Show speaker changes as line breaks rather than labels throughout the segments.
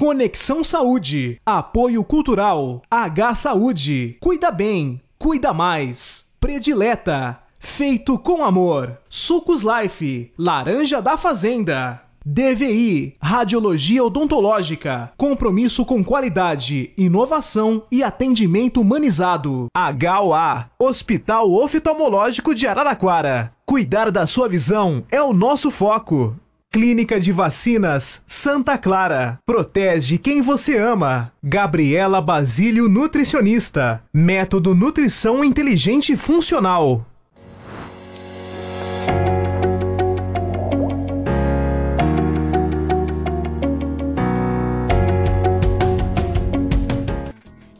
Conexão Saúde. Apoio Cultural. H Saúde. Cuida bem. Cuida mais. Predileta. Feito com amor. Sucos Life. Laranja da Fazenda. DVI, Radiologia Odontológica, compromisso com qualidade, inovação e atendimento humanizado. HOA, Hospital Oftalmológico de Araraquara. Cuidar da sua visão é o nosso foco. Clínica de Vacinas Santa Clara. Protege quem você ama. Gabriela Basílio Nutricionista. Método Nutrição Inteligente Funcional.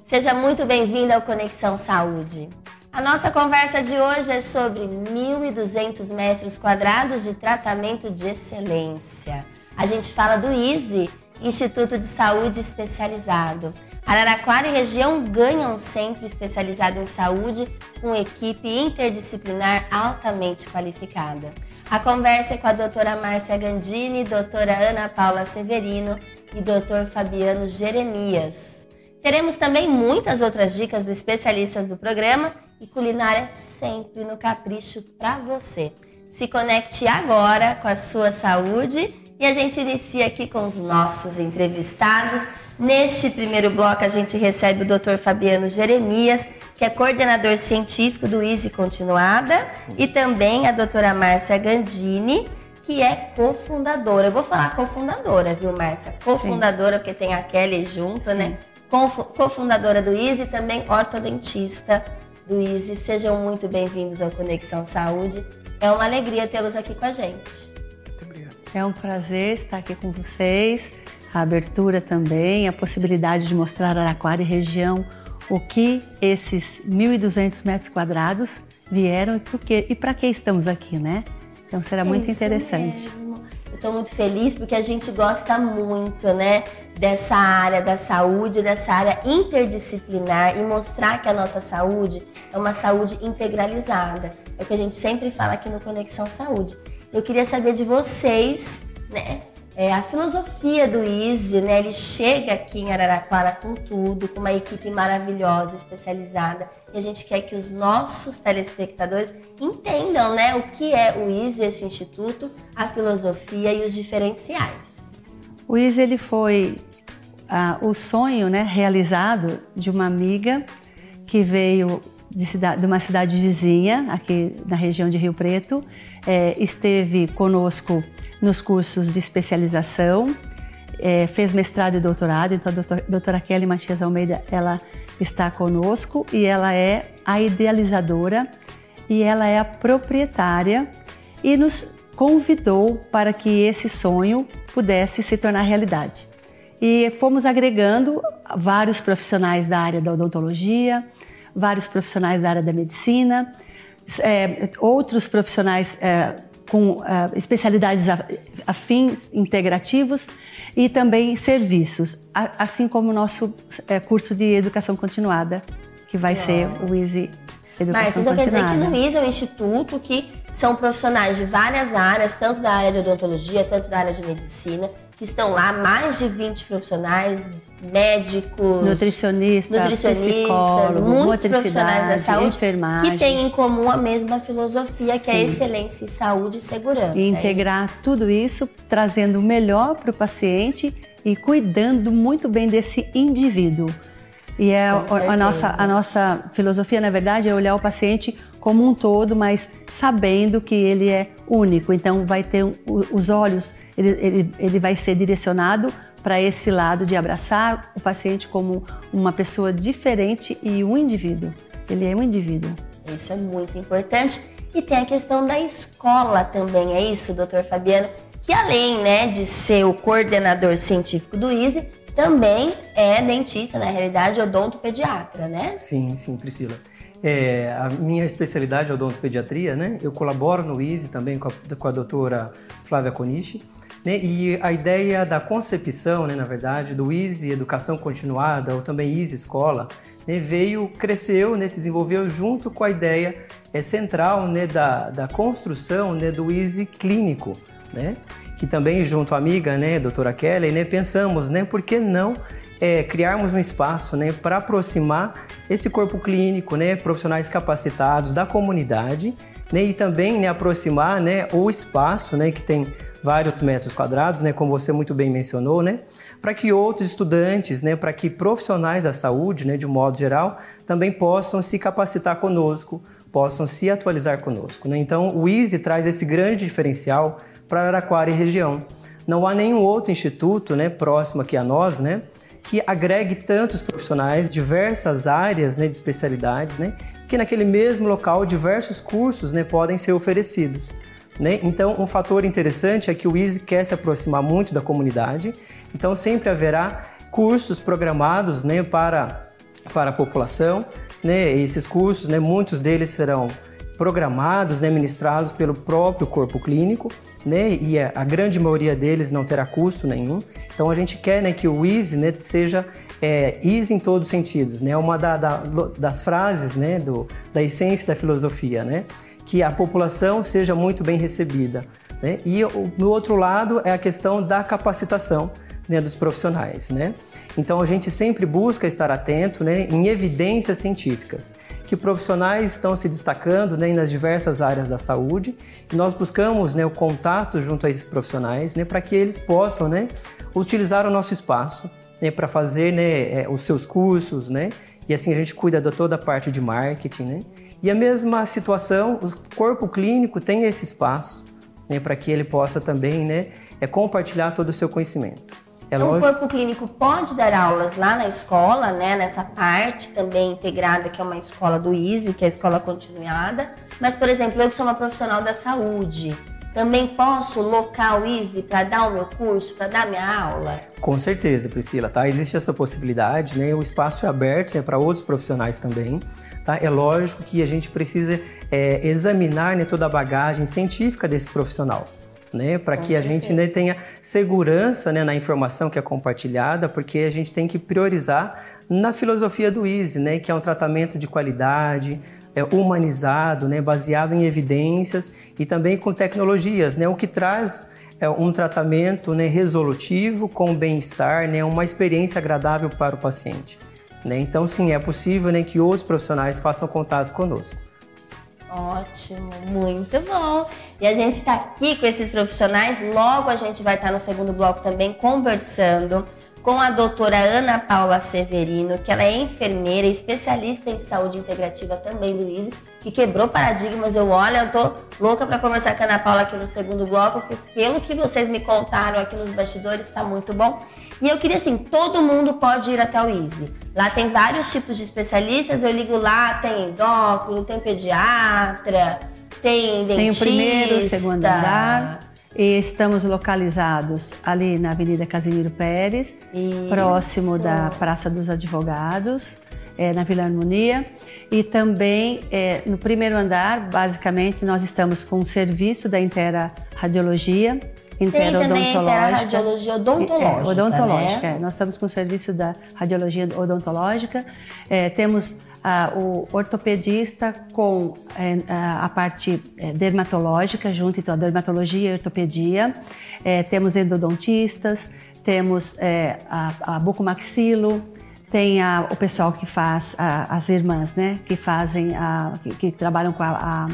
Seja muito bem-vindo ao Conexão Saúde. A nossa conversa de hoje é sobre 1.200 metros quadrados de tratamento de excelência. A gente fala do ISE, Instituto de Saúde Especializado. Araraquara e região ganham um centro especializado em saúde com equipe interdisciplinar altamente qualificada. A conversa é com a doutora Márcia Gandini, doutora Ana Paula Severino e doutor Fabiano Jeremias. Teremos também muitas outras dicas dos especialistas do programa e culinária sempre no capricho para você. Se conecte agora com a sua saúde e a gente inicia aqui com os nossos entrevistados. Neste primeiro bloco, a gente recebe o Dr. Fabiano Jeremias, que é coordenador científico do ISE Continuada, Sim. e também a doutora Márcia Gandini, que é cofundadora. Eu vou falar cofundadora, viu, Márcia? Cofundadora, Sim. porque tem a Kelly junto, Sim. né? Cofundadora do ISE e também ortodontista do ISE. Sejam muito bem-vindos ao Conexão Saúde. É uma alegria tê-los aqui com a gente.
Muito obrigado. É um prazer estar aqui com vocês. A abertura também, a possibilidade de mostrar Araquara e região o que esses 1.200 metros quadrados vieram e para que estamos aqui, né? Então será muito Isso interessante.
Mesmo estou muito feliz porque a gente gosta muito, né, dessa área da saúde, dessa área interdisciplinar e mostrar que a nossa saúde é uma saúde integralizada. É o que a gente sempre fala aqui no Conexão Saúde. Eu queria saber de vocês, né, é, a filosofia do Easy, né? Ele chega aqui em Araraquara com tudo, com uma equipe maravilhosa, especializada. E a gente quer que os nossos telespectadores entendam, né? O que é o Easy, esse instituto, a filosofia e os diferenciais.
O Easy, ele foi ah, o sonho, né? Realizado de uma amiga que veio de, cidade, de, uma cidade vizinha, aqui na região de Rio Preto, é, esteve conosco nos cursos de especialização, é, fez mestrado e doutorado, então a doutora, doutora Kelly Matias Almeida, ela está conosco e ela é a idealizadora e ela é a proprietária e nos convidou para que esse sonho pudesse se tornar realidade. E fomos agregando vários profissionais da área da odontologia, vários profissionais da área da medicina, é, outros profissionais é, com uh, especialidades afins, integrativos e também serviços, assim como o nosso uh, curso de educação continuada, que vai ser o Easy Educação
Mas então quer dizer que no Easy é um instituto que são profissionais de várias áreas, tanto da área de odontologia, tanto da área de medicina, que estão lá, mais de 20 profissionais, médicos,
nutricionistas, nutricionistas
muitos profissionais da saúde enfermagem. que têm em comum a mesma filosofia, Sim. que é excelência em saúde e segurança.
E é integrar é tudo isso, trazendo o melhor para o paciente e cuidando muito bem desse indivíduo. E é a, a, nossa, a nossa filosofia, na verdade, é olhar o paciente como um todo, mas sabendo que ele é único. Então, vai ter os olhos, ele, ele, ele vai ser direcionado para esse lado de abraçar o paciente como uma pessoa diferente e um indivíduo. Ele é um indivíduo.
Isso é muito importante. E tem a questão da escola também, é isso, doutor Fabiano? Que além né, de ser o coordenador científico do ISE, também é dentista, na realidade, odontopediatra, né?
Sim, sim, Priscila. É, a minha especialidade é odontopediatria, né? Eu colaboro no ISE também com a, com a doutora Flávia Conichi. Né? E a ideia da concepção, né, na verdade, do ISE Educação Continuada, ou também ISE Escola, né, veio, cresceu, né, se desenvolveu junto com a ideia é, central né, da, da construção né, do ISE Clínico, né? que também junto à amiga, né, doutora Kelly, né, pensamos, né, por que não é, criarmos um espaço né, para aproximar esse corpo clínico, né, profissionais capacitados da comunidade né, e também né, aproximar né, o espaço né, que tem vários metros quadrados, né, como você muito bem mencionou, né, para que outros estudantes, né, para que profissionais da saúde, né, de um modo geral, também possam se capacitar conosco, possam se atualizar conosco. Né? Então, o EASY traz esse grande diferencial para Araraquara e região. Não há nenhum outro instituto né, próximo aqui a nós, né, que agregue tantos profissionais, diversas áreas né, de especialidades, né, que naquele mesmo local diversos cursos né, podem ser oferecidos. Né? Então, um fator interessante é que o Easy quer se aproximar muito da comunidade, então sempre haverá cursos programados né, para, para a população. Né? Esses cursos, né, muitos deles serão programados, né, ministrados pelo próprio corpo clínico, né, e a, grande maioria deles não terá custo nenhum. Então a gente quer né, que o easy né, seja é, easy em todos os sentidos, né, uma da, da, das frases né, do, da essência da filosofia, né, que a população seja muito bem recebida. Né, e no outro lado é a questão da capacitação né, dos profissionais. Né? Então a gente sempre busca estar atento né, em evidências científicas que profissionais estão se destacando né, nas diversas áreas da saúde e nós buscamos né, o contato junto a esses profissionais né, para que eles possam né, utilizar o nosso espaço né, para fazer né, é, os seus cursos né, e assim a gente cuida de toda a parte de marketing. Né? E a mesma situação, o corpo clínico tem esse espaço né, para que ele possa também né, é compartilhar todo o seu conhecimento.
É então, lógico... o corpo clínico pode dar aulas lá na escola, né? Nessa parte também integrada, que é uma escola do ISE, que é a escola continuada. Mas, por exemplo, eu que sou uma profissional da saúde, também posso locar o ISE para dar o meu curso, para dar minha aula?
Com certeza, Priscila, tá? Existe essa possibilidade, né? O espaço é aberto né, para outros profissionais também. Tá? É lógico que a gente precisa é, examinar né, toda a bagagem científica desse profissional né? Para que certeza. a gente né, tenha segurança né, na informação que é compartilhada, porque a gente tem que priorizar na filosofia do Easy, né? Que é um tratamento de qualidade, é, humanizado, né? Baseado em evidências e também com tecnologias, né? O que traz é um tratamento né, resolutivo com bem-estar, né, uma experiência agradável para o paciente. Né? Então, sim, é possível né, que outros profissionais façam contato conosco.
Ótimo, muito bom. E a gente está aqui com esses profissionais. Logo a gente vai estar no segundo bloco também conversando com a doutora Ana Paula Severino, que ela é enfermeira, especialista em saúde integrativa também do ISE, que quebrou paradigmas. Eu olho, eu tô louca para conversar com a Ana Paula aqui no segundo bloco, porque pelo que vocês me contaram aqui nos bastidores, está muito bom. E eu queria assim, todo mundo pode ir até o Easy. Lá tem vários tipos de especialistas, eu ligo lá, tem endócrino, tem pediatra, tem dentista. Tem o
primeiro, o segundo andar. E estamos localizados ali na Avenida Casimiro Pérez, Isso. próximo da Praça dos Advogados, é, na Vila Harmonia. E também é, no primeiro andar, basicamente, nós estamos com o serviço da Intera Radiologia,
tem também a radiologia odontológica. É,
odontológica.
Né?
É. Nós estamos com o serviço da radiologia odontológica. É, temos ah, o ortopedista com é, a parte é, dermatológica, junto então a dermatologia e a ortopedia. É, temos endodontistas, temos é, a, a bucomaxilo, tem a, o pessoal que faz, a, as irmãs, né, que fazem, a, que, que trabalham com a,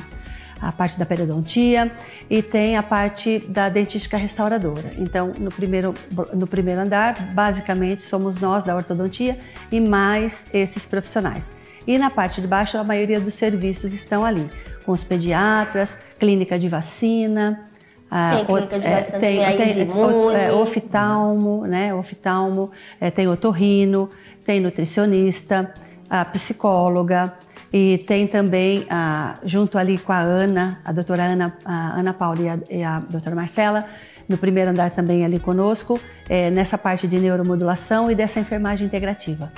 a parte da periodontia e tem a parte da dentística restauradora. Então, no primeiro, no primeiro andar, basicamente somos nós da ortodontia e mais esses profissionais. E na parte de baixo, a maioria dos serviços estão ali, com os pediatras, clínica de vacina,
tem clínica de é, vacina, tem, tem,
tem é, oftalmo, né? Oftalmo, é, tem otorrino, tem nutricionista, a psicóloga, e tem também, ah, junto ali com a Ana, a doutora Ana, a Ana Paula e a, e a doutora Marcela, no primeiro andar também ali conosco, é, nessa parte de neuromodulação e dessa enfermagem integrativa.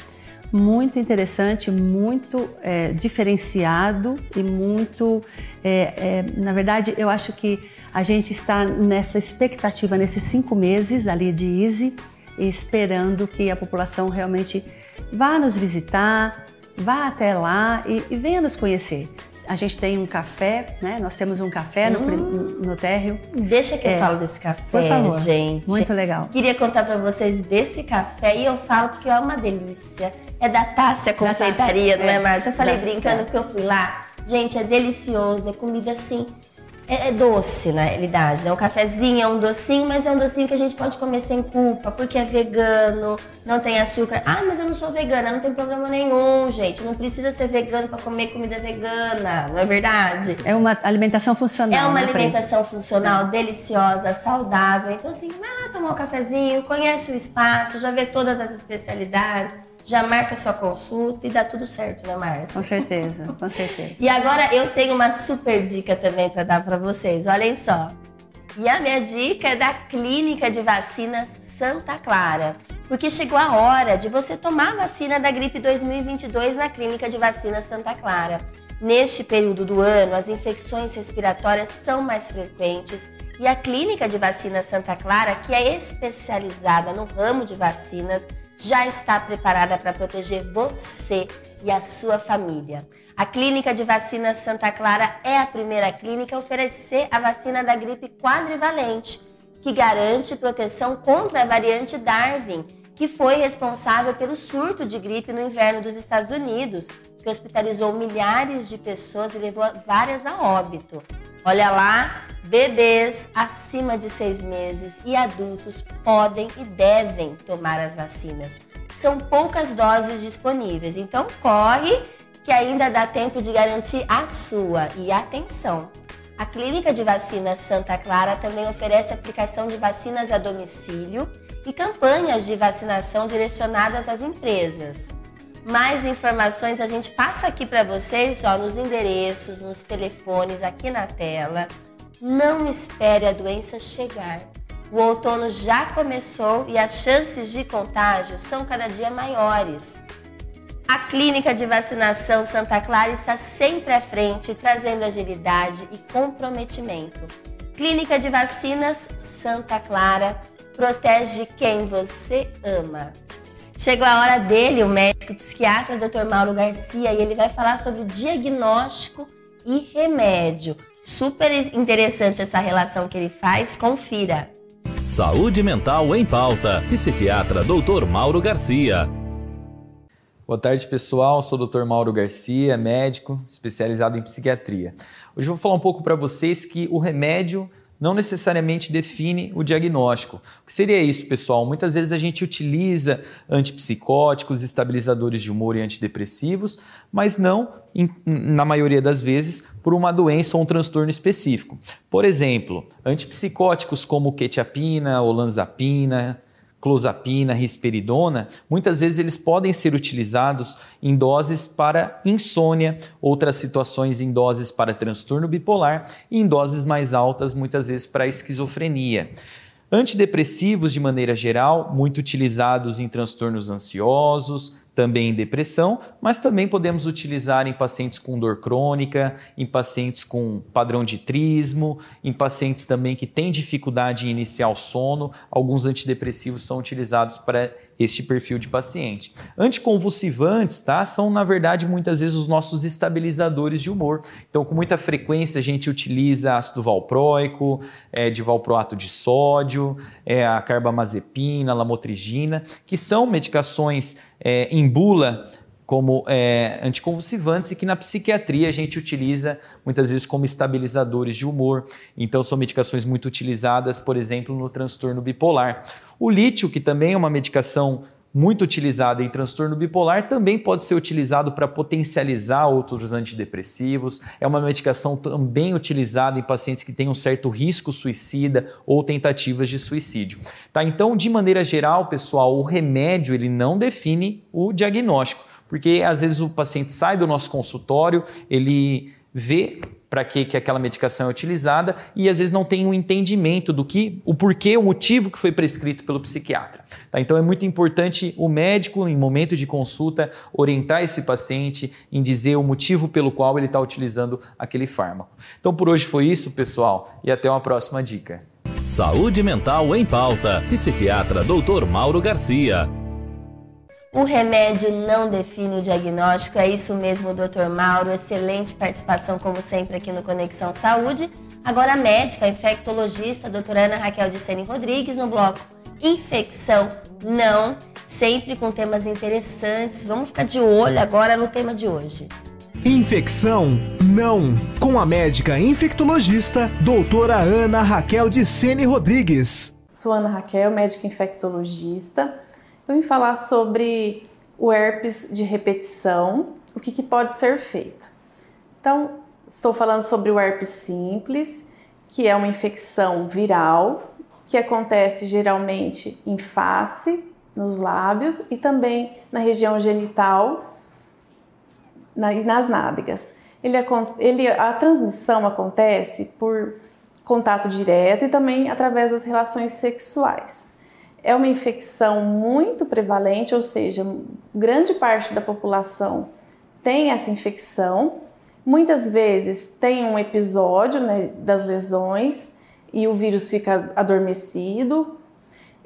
Muito interessante, muito é, diferenciado e muito. É, na verdade, eu acho que a gente está nessa expectativa, nesses cinco meses ali de Easy, esperando que a população realmente vá nos visitar, vá até lá e, e venha nos conhecer. a gente tem um café, né? Nós temos um café no,
Hum.
no térreo.
Deixa que eu
É.
falo desse café,
Por favor.
gente.
Muito legal.
Queria contar pra vocês desse café e eu falo porque é uma delícia. É da Tássia Confeitaria,
Tássia,
não é,
é.
Márcia? Eu falei
Da-
brincando
é.
porque eu fui lá. Gente, é delicioso, é comida assim. É, é doce na realidade, né? Um cafezinho é um docinho, mas é um docinho que a gente pode comer sem culpa, porque é vegano, não tem açúcar. Ah, mas eu não sou vegana, não tem problema nenhum, gente. Não precisa ser vegano pra comer comida vegana, não é verdade?
É uma alimentação funcional.
É uma
né,
alimentação funcional, deliciosa, saudável. Então, assim, vai lá tomar um cafezinho, conhece o espaço, já vê todas as especialidades, já marca sua consulta e dá tudo certo, né, Márcia?
Com certeza, com certeza.
E agora eu tenho uma super dica também para dar para vocês. Olhem só. E a minha dica é da Clínica de Vacinas Santa Clara. Porque chegou a hora de você tomar a vacina da gripe 2022 na Clínica de Vacinas Santa Clara. Neste período do ano, as infecções respiratórias são mais frequentes e a Clínica de Vacinas Santa Clara, que é especializada no ramo de vacinas, já está preparada para proteger você e a sua família. A Clínica de Vacinas Santa Clara é a primeira clínica a oferecer a vacina da gripe quadrivalente, que garante proteção contra a variante Darwin, que foi responsável pelo surto de gripe no inverno dos Estados Unidos, que hospitalizou milhares de pessoas e levou várias a óbito. Olha lá, bebês acima de seis meses e adultos podem e devem tomar as vacinas. São poucas doses disponíveis, então corre que ainda dá tempo de garantir a sua. E atenção! A Clínica de Vacinas Santa Clara também oferece aplicação de vacinas a domicílio e campanhas de vacinação direcionadas às empresas. Mais informações a gente passa aqui para vocês, ó, nos endereços, nos telefones aqui na tela. Não espere a doença chegar. O outono já começou e as chances de contágio são cada dia maiores. A Clínica de Vacinação Santa Clara está sempre à frente, trazendo agilidade e comprometimento. Clínica de Vacinas Santa Clara protege quem você ama. Chegou a hora dele, o médico psiquiatra Dr. Mauro Garcia, e ele vai falar sobre diagnóstico e remédio. Super interessante essa relação que ele faz, confira.
Saúde Mental em Pauta. Psiquiatra Dr. Mauro Garcia.
Boa tarde, pessoal. Sou o Dr. Mauro Garcia, médico especializado em psiquiatria. Hoje eu vou falar um pouco para vocês que o remédio não necessariamente define o diagnóstico. O que seria isso, pessoal? Muitas vezes a gente utiliza antipsicóticos, estabilizadores de humor e antidepressivos, mas não, em- na maioria das vezes, por uma doença ou um transtorno específico. Por exemplo, antipsicóticos como quetiapina, olanzapina, clozapina, risperidona, muitas vezes eles podem ser utilizados em doses para insônia, outras situações em doses para transtorno bipolar e em doses mais altas, muitas vezes para esquizofrenia. Antidepressivos, de maneira geral, muito utilizados em transtornos ansiosos, também em depressão, mas também podemos utilizar em pacientes com dor crônica, em pacientes com padrão de trismo, em pacientes também que têm dificuldade em iniciar o sono. Alguns antidepressivos são utilizados para este perfil de paciente. Anticonvulsivantes, tá? São, na verdade, muitas vezes os nossos estabilizadores de humor. Então, com muita frequência, a gente utiliza ácido valproico, é, de valproato de sódio, é, a carbamazepina, lamotrigina, que são medicações é, em bula como é, anticonvulsivantes e que na psiquiatria a gente utiliza muitas vezes como estabilizadores de humor. Então são medicações muito utilizadas, por exemplo, no transtorno bipolar. O lítio, que também é uma medicação muito utilizada em transtorno bipolar, também pode ser utilizado para potencializar outros antidepressivos. É uma medicação também utilizada em pacientes que têm um certo risco suicida ou tentativas de suicídio. Tá? Então, de maneira geral, pessoal, o remédio ele não define o diagnóstico, porque às vezes o paciente sai do nosso consultório, ele vê para que, que aquela medicação é utilizada e às vezes não tem um entendimento do que, o porquê, o motivo que foi prescrito pelo psiquiatra. Tá? Então é muito importante o médico, em momento de consulta, orientar esse paciente em dizer o motivo pelo qual ele está utilizando aquele fármaco. Então por hoje foi isso, pessoal, e até uma próxima dica.
Saúde Mental em Pauta. Psiquiatra Dr. Mauro Garcia.
O remédio não define o diagnóstico, é isso mesmo, doutor Mauro. Excelente participação, como sempre, aqui no Conexão Saúde. Agora, a médica, a infectologista, a doutora Ana Raquel de Sene Rodrigues, no bloco Infecção Não, sempre com temas interessantes. Vamos ficar de olho agora no tema de hoje.
Infecção Não, com a médica infectologista, doutora Ana Raquel de Sene Rodrigues.
Sou Ana Raquel, médica infectologista vim falar sobre o herpes de repetição, o que, que pode ser feito. Então, estou falando sobre o herpes simples, que é uma infecção viral que acontece geralmente em face, nos lábios e também na região genital e nas nádegas. Ele, ele, a transmissão acontece por contato direto e também através das relações sexuais é uma infecção muito prevalente, ou seja, grande parte da população tem essa infecção. Muitas vezes tem um episódio né, das lesões e o vírus fica adormecido,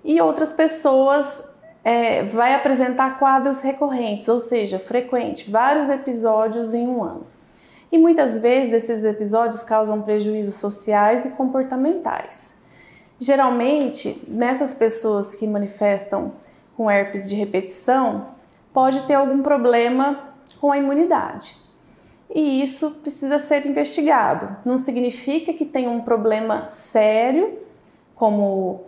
e outras pessoas é, vai apresentar quadros recorrentes, ou seja, frequente, vários episódios em um ano. E muitas vezes esses episódios causam prejuízos sociais e comportamentais. Geralmente, nessas pessoas que manifestam com herpes de repetição, pode ter algum problema com a imunidade. E isso precisa ser investigado. Não significa que tem um problema sério, como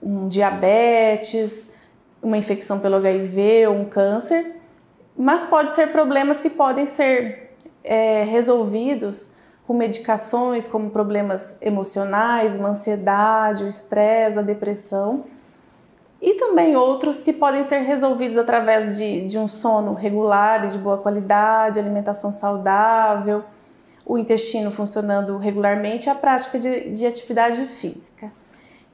um diabetes, uma infecção pelo HIV ou um câncer, mas pode ser problemas que podem ser é, resolvidos com medicações como problemas emocionais, uma ansiedade, o estresse, a depressão, e também outros que podem ser resolvidos através de, de um sono regular e de boa qualidade, alimentação saudável, o intestino funcionando regularmente e a prática de, de atividade física.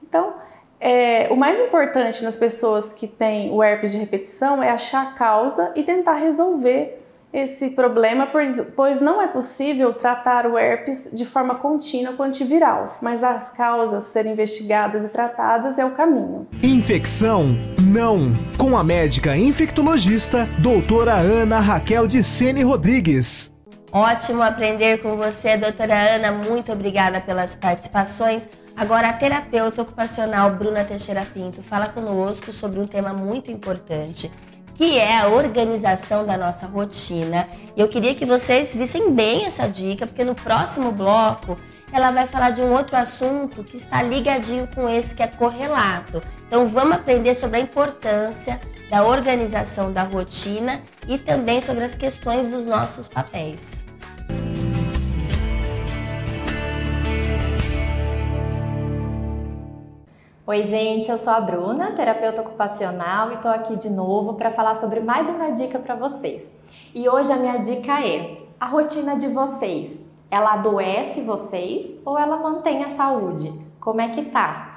Então, é, o mais importante nas pessoas que têm o herpes de repetição é achar a causa e tentar resolver esse problema, pois não é possível tratar o herpes de forma contínua com antiviral, mas as causas serem investigadas e tratadas é o caminho.
Infecção não, com a médica infectologista, doutora Ana Raquel de Sene Rodrigues.
Ótimo aprender com você, doutora Ana. Muito obrigada pelas participações. Agora, a terapeuta ocupacional Bruna Teixeira Pinto fala conosco sobre um tema muito importante que é a organização da nossa rotina. E eu queria que vocês vissem bem essa dica, porque no próximo bloco ela vai falar de um outro assunto que está ligadinho com esse que é correlato. Então vamos aprender sobre a importância da organização da rotina e também sobre as questões dos nossos papéis.
Oi, gente, eu sou a Bruna, terapeuta ocupacional, e estou aqui de novo para falar sobre mais uma dica para vocês. E hoje a minha dica é: a rotina de vocês, ela adoece vocês ou ela mantém a saúde? Como é que tá?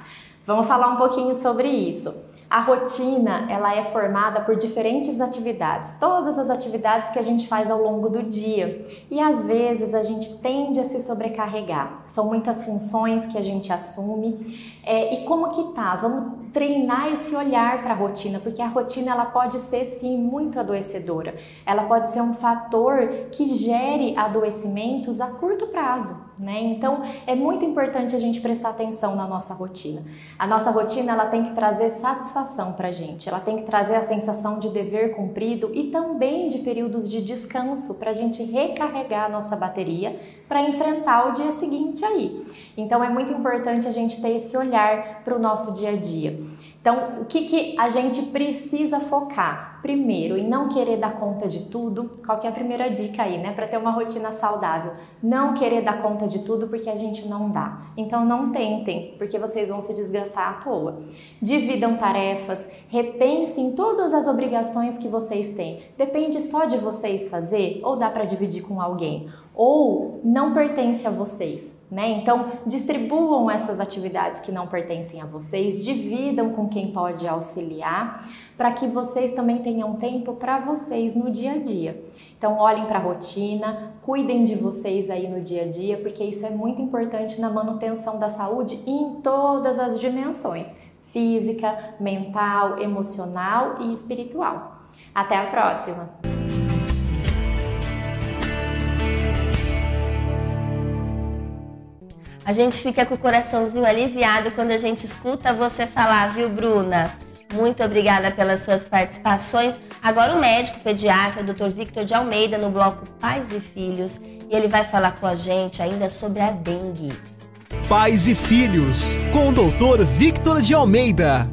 Vamos falar um pouquinho sobre isso. A rotina, ela é formada por diferentes atividades, todas as atividades que a gente faz ao longo do dia. E às vezes a gente tende a se sobrecarregar. São muitas funções que a gente assume. É, e como que tá? Vamos treinar esse olhar para a rotina, porque a rotina ela pode ser sim muito adoecedora. Ela pode ser um fator que gere adoecimentos a curto prazo, né? Então é muito importante a gente prestar atenção na nossa rotina. A nossa rotina ela tem que trazer satisfação para gente, ela tem que trazer a sensação de dever cumprido e também de períodos de descanso para a gente recarregar a nossa bateria para enfrentar o dia seguinte aí. Então é muito importante a gente ter esse olhar para o nosso dia a dia. Então, o que, que a gente precisa focar? Primeiro, em não querer dar conta de tudo. Qual que é a primeira dica aí, né? Para ter uma rotina saudável. Não querer dar conta de tudo porque a gente não dá. Então, não tentem, porque vocês vão se desgastar à toa. Dividam tarefas, repensem todas as obrigações que vocês têm. Depende só de vocês fazer ou dá para dividir com alguém? Ou não pertence a vocês? Né? Então, distribuam essas atividades que não pertencem a vocês, dividam com quem pode auxiliar, para que vocês também tenham tempo para vocês no dia a dia. Então, olhem para a rotina, cuidem de vocês aí no dia a dia, porque isso é muito importante na manutenção da saúde em todas as dimensões física, mental, emocional e espiritual. Até a próxima!
A gente fica com o coraçãozinho aliviado quando a gente escuta você falar, viu, Bruna? Muito obrigada pelas suas participações. Agora o médico pediatra, Dr. Victor de Almeida, no bloco Pais e Filhos, e ele vai falar com a gente ainda sobre a dengue.
Pais e Filhos, com o Dr. Victor de Almeida.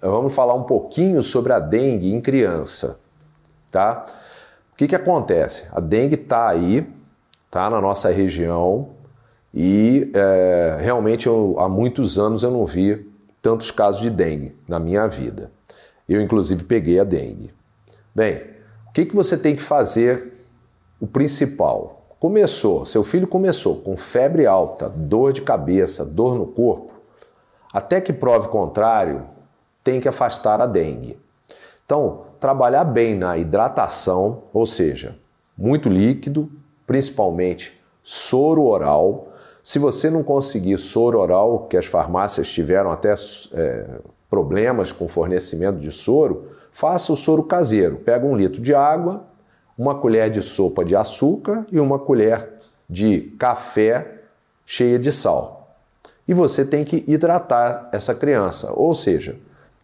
Vamos falar um pouquinho sobre a dengue em criança, tá? O que que acontece? A dengue está aí, tá na nossa região, e é, realmente eu, há muitos anos eu não vi tantos casos de dengue na minha vida. Eu, inclusive, peguei a dengue. Bem, o que, que você tem que fazer? O principal. Começou, seu filho começou com febre alta, dor de cabeça, dor no corpo. Até que prove contrário, tem que afastar a dengue. Então, trabalhar bem na hidratação, ou seja, muito líquido, principalmente soro oral, se você não conseguir soro oral, que as farmácias tiveram até é, problemas com fornecimento de soro, faça o soro caseiro. Pega um litro de água, uma colher de sopa de açúcar e uma colher de café cheia de sal. E você tem que hidratar essa criança, ou seja,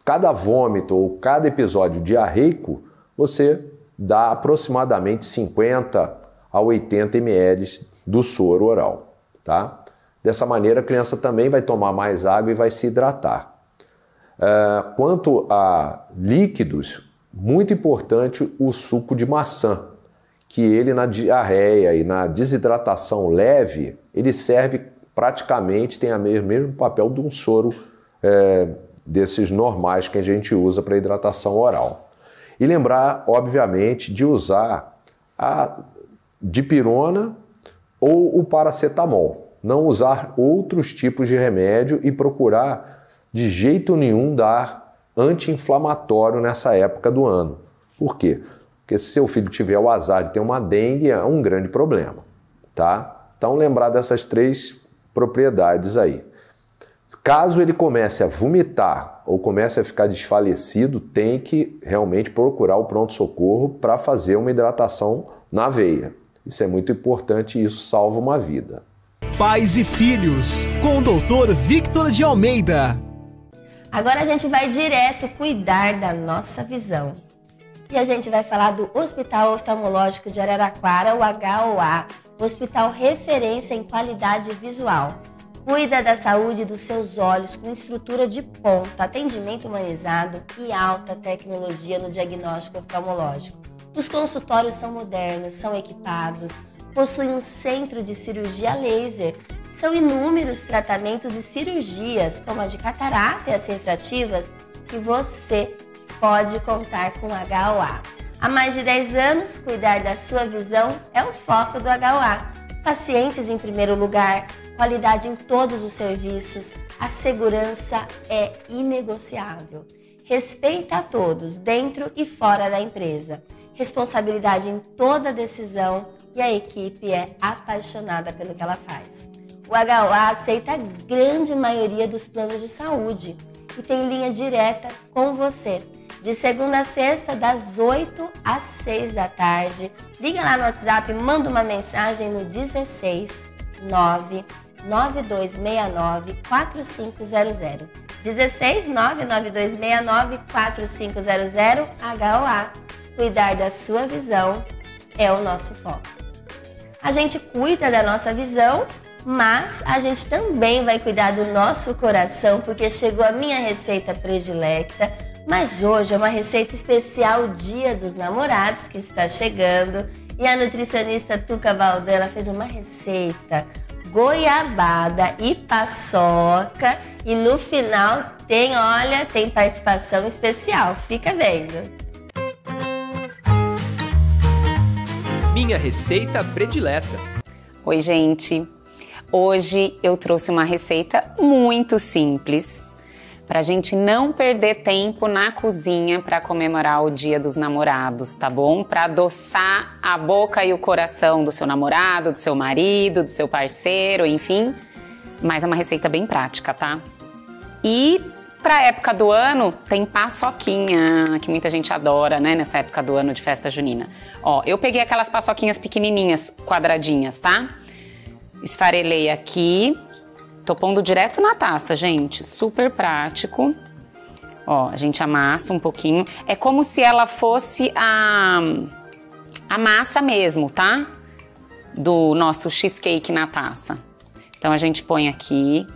cada vômito ou cada episódio diarreico, você dá aproximadamente 50 a 80 ml do soro oral tá? Dessa maneira, a criança também vai tomar mais água e vai se hidratar. Uh, quanto a líquidos, muito importante o suco de maçã, que ele na diarreia e na desidratação leve, ele serve praticamente, tem o mesmo papel de um soro é, desses normais que a gente usa para hidratação oral. E lembrar, obviamente, de usar a dipirona ou o paracetamol. Não usar outros tipos de remédio e procurar de jeito nenhum dar anti-inflamatório nessa época do ano. Por quê? Porque se seu filho tiver o azar de ter uma dengue, é um grande problema, tá? Então lembrar dessas três propriedades aí. Caso ele comece a vomitar ou comece a ficar desfalecido, tem que realmente procurar o pronto-socorro para fazer uma hidratação na veia. Isso é muito importante e isso salva uma vida.
Pais e Filhos, com o Dr. Victor de Almeida.
Agora a gente vai direto cuidar da nossa visão. E a gente vai falar do Hospital Oftalmológico de Araraquara, o HOA, hospital referência em qualidade visual. Cuida da saúde dos seus olhos com estrutura de ponta, atendimento humanizado e alta tecnologia no diagnóstico oftalmológico. Os consultórios são modernos, são equipados, possuem um centro de cirurgia laser. São inúmeros tratamentos e cirurgias, como a de catarata e as refrativas, que você pode contar com HOA. Há mais de 10 anos, cuidar da sua visão é o foco do HOA. Pacientes em primeiro lugar, qualidade em todos os serviços, a segurança é inegociável. Respeita a todos, dentro e fora da empresa responsabilidade em toda decisão e a equipe é apaixonada pelo que ela faz. O HOA aceita a grande maioria dos planos de saúde e tem linha direta com você. De segunda a sexta, das 8 às 6 da tarde. Liga lá no WhatsApp, manda uma mensagem no 16 9 9269 4500. 16 99269 4500 HOA cuidar da sua visão é o nosso foco. A gente cuida da nossa visão, mas a gente também vai cuidar do nosso coração, porque chegou a minha receita predilecta. Mas hoje é uma receita especial Dia dos Namorados que está chegando e a nutricionista Tuca Valdela fez uma receita goiabada e paçoca e no final tem, olha, tem participação especial. Fica vendo.
Minha receita predileta.
Oi, gente. Hoje eu trouxe uma receita muito simples para a gente não perder tempo na cozinha para comemorar o Dia dos Namorados, tá bom? Para adoçar a boca e o coração do seu namorado, do seu marido, do seu parceiro, enfim. Mas é uma receita bem prática, tá? E Pra época do ano, tem paçoquinha, que muita gente adora, né, nessa época do ano de festa junina. Ó, eu peguei aquelas paçoquinhas pequenininhas, quadradinhas, tá? Esfarelei aqui. Tô pondo direto na taça, gente. Super prático. Ó, a gente amassa um pouquinho. É como se ela fosse a, a massa mesmo, tá? Do nosso cheesecake na taça. Então a gente põe aqui.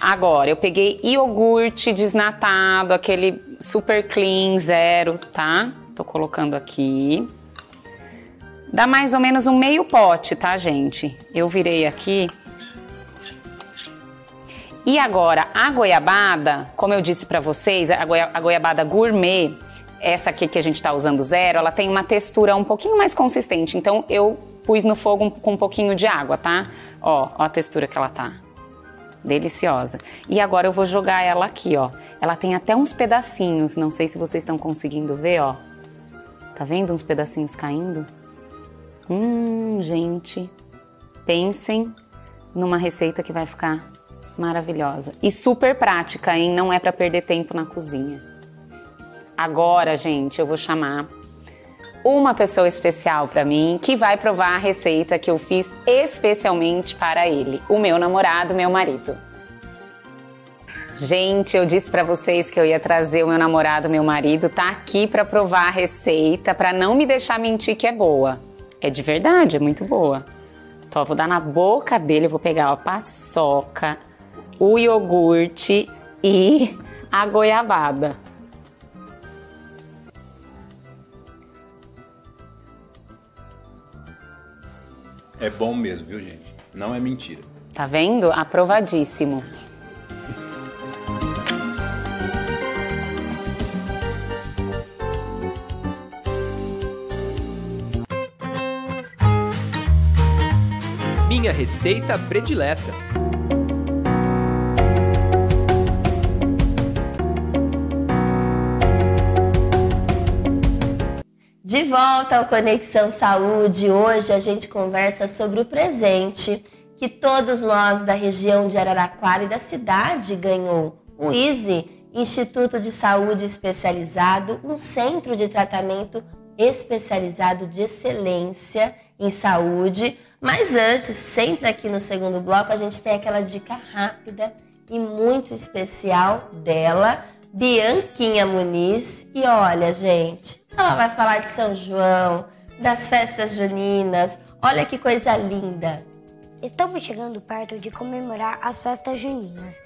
Agora, eu peguei iogurte desnatado, aquele super clean, zero, tá? Tô colocando aqui. Dá mais ou menos um meio pote, tá, gente? Eu virei aqui. E agora, a goiabada, como eu disse para vocês, a, goia a goiabada gourmet, essa aqui que a gente tá usando zero, ela tem uma textura um pouquinho mais consistente. Então, eu pus no fogo com um pouquinho de água, tá? Ó, ó a textura que ela tá. Deliciosa. E agora eu vou jogar ela aqui, ó. Ela tem até uns pedacinhos, não sei se vocês estão conseguindo ver, ó. Tá vendo uns pedacinhos caindo? Hum, gente, pensem numa receita que vai ficar maravilhosa e super prática, hein? Não é para perder tempo na cozinha. Agora, gente, eu vou chamar uma pessoa especial para mim que vai provar a receita que eu fiz especialmente para ele, o meu namorado, meu marido. Gente, eu disse para vocês que eu ia trazer o meu namorado, meu marido, tá aqui para provar a receita, para não me deixar mentir que é boa. É de verdade, é muito boa. Então, eu vou dar na boca dele, vou pegar a paçoca, o iogurte e a goiabada.
É bom mesmo, viu, gente? Não é mentira.
Tá vendo? Aprovadíssimo.
Minha receita predileta.
De volta ao Conexão Saúde, hoje a gente conversa sobre o presente que todos nós da região de Araraquara e da cidade ganhou. O ISE, Instituto de Saúde Especializado, um centro de tratamento especializado de excelência em saúde, mas antes, sempre aqui no segundo bloco, a gente tem aquela dica rápida e muito especial dela, Bianquinha Muniz. E olha, gente, ela vai falar de São João, das festas juninas. Olha que coisa linda.
Estamos chegando perto de comemorar as festas juninas,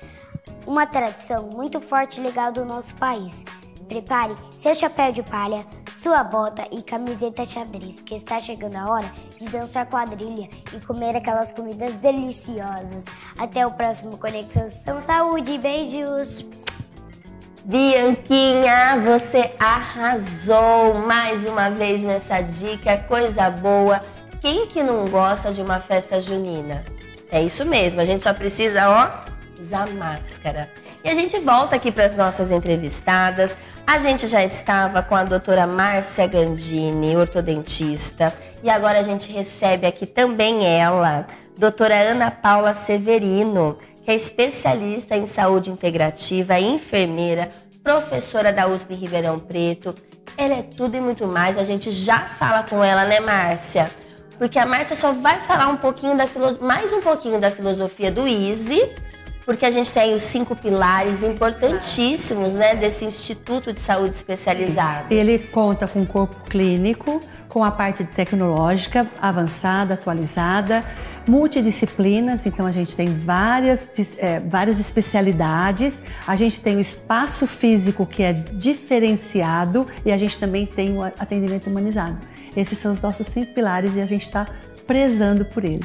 uma tradição muito forte ligada ao nosso país. Prepare seu chapéu de palha, sua bota e camiseta xadrez, que está chegando a hora de dançar quadrilha e comer aquelas comidas deliciosas. Até o próximo Conexão São Saúde. Beijos!
Bianquinha, você arrasou mais uma vez nessa dica, coisa boa. Quem que não gosta de uma festa junina? É isso mesmo, a gente só precisa, ó, usar máscara. E a gente volta aqui para as nossas entrevistadas. A gente já estava com a doutora Márcia Gandini, ortodontista, e agora a gente recebe aqui também ela, doutora Ana Paula Severino, que é especialista em saúde integrativa, enfermeira, professora da USP Ribeirão Preto. Ela é tudo e muito mais. A gente já fala com ela, né, Márcia? Porque a Márcia só vai falar um pouquinho da mais um pouquinho da filosofia do Easy porque a gente tem os cinco pilares importantíssimos né, desse Instituto de Saúde Especializado.
Ele conta com um corpo clínico, com a parte tecnológica avançada, atualizada, multidisciplinas, então a gente tem várias, é, várias especialidades, a gente tem o espaço físico que é diferenciado e a gente também tem o atendimento humanizado. Esses são os nossos cinco pilares e a gente está prezando por ele.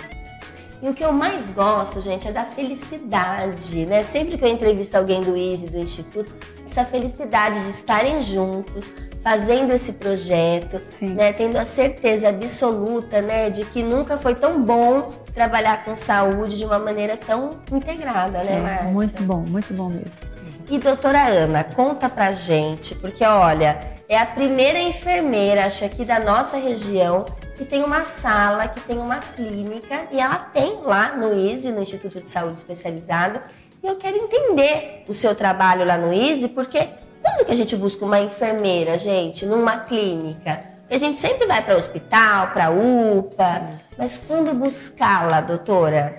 E o que eu mais gosto, gente, é da felicidade, né? Sempre que eu entrevisto alguém do ISE, do Instituto, essa felicidade de estarem juntos, fazendo esse projeto, né? Tendo a certeza absoluta, né, de que nunca foi tão bom trabalhar com saúde de uma maneira tão integrada, né,
é,
Márcia?
Muito bom, muito bom mesmo.
E doutora Ana, conta pra gente, porque olha, é a primeira enfermeira, acho aqui da nossa região, que tem uma sala, que tem uma clínica, e ela tem lá no ISE, no Instituto de Saúde Especializado, e eu quero entender o seu trabalho lá no Easy, porque quando que a gente busca uma enfermeira, gente, numa clínica? A gente sempre vai para hospital, para UPA, mas quando buscá-la, doutora?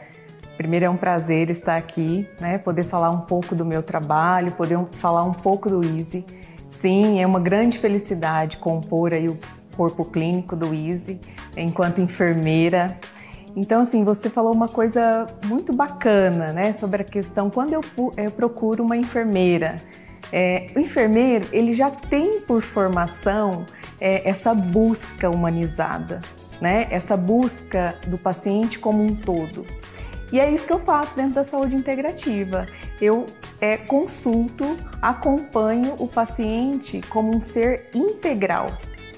Primeiro é um prazer estar aqui, né? Poder falar um pouco do meu trabalho, poder falar um pouco do Easy. Sim, é uma grande felicidade compor aí o corpo clínico do Easy enquanto enfermeira. Então, assim, você falou uma coisa muito bacana, né, sobre a questão quando eu, eu procuro uma enfermeira. É, o enfermeiro ele já tem por formação é, essa busca humanizada, né? Essa busca do paciente como um todo. E é isso que eu faço dentro da saúde integrativa. Eu é, consulto, acompanho o paciente como um ser integral,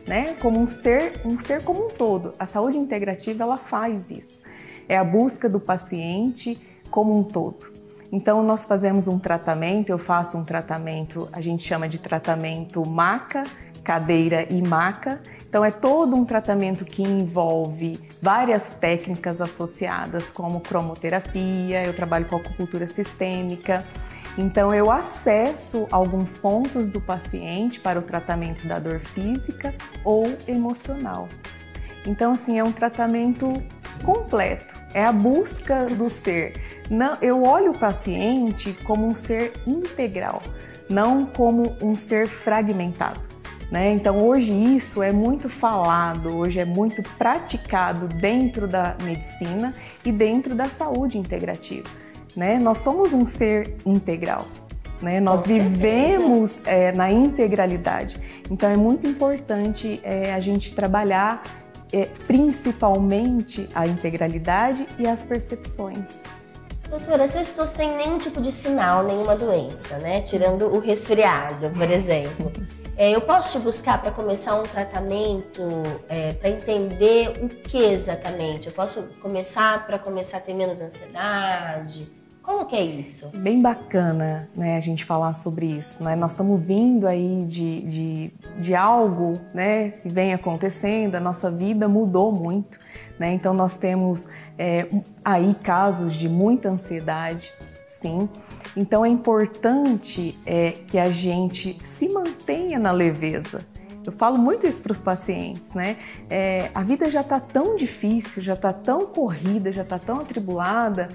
né? Como um ser, um ser como um todo. A saúde integrativa ela faz isso. É a busca do paciente como um todo. Então nós fazemos um tratamento, eu faço um tratamento, a gente chama de tratamento maca, cadeira e maca. Então é todo um tratamento que envolve várias técnicas associadas, como cromoterapia, eu trabalho com acupuntura sistêmica, então, eu acesso alguns pontos do paciente para o tratamento da dor física ou emocional. Então, assim, é um tratamento completo, é a busca do ser. Não, eu olho o paciente como um ser integral, não como um ser fragmentado. Né? Então, hoje isso é muito falado, hoje é muito praticado dentro da medicina e dentro da saúde integrativa né? Nós somos um ser integral. Né? Nós vivemos é, na integralidade. Então é muito importante é, a gente trabalhar é, principalmente a integralidade e as percepções.
Doutora, se eu estou sem nenhum tipo de sinal, nenhuma doença, né? Tirando o resfriado, por exemplo. É, eu posso te buscar para começar um tratamento, é, para entender o que exatamente? Eu posso começar para começar a ter menos ansiedade? Como que é isso?
Bem bacana né, a gente falar sobre isso. Né? Nós estamos vindo aí de, de, de algo né, que vem acontecendo, a nossa vida mudou muito. Né? Então nós temos é, aí casos de muita ansiedade, sim. Então é importante é, que a gente se mantenha na leveza. Eu falo muito isso para os pacientes, né? É, a vida já está tão difícil, já está tão corrida, já está tão atribulada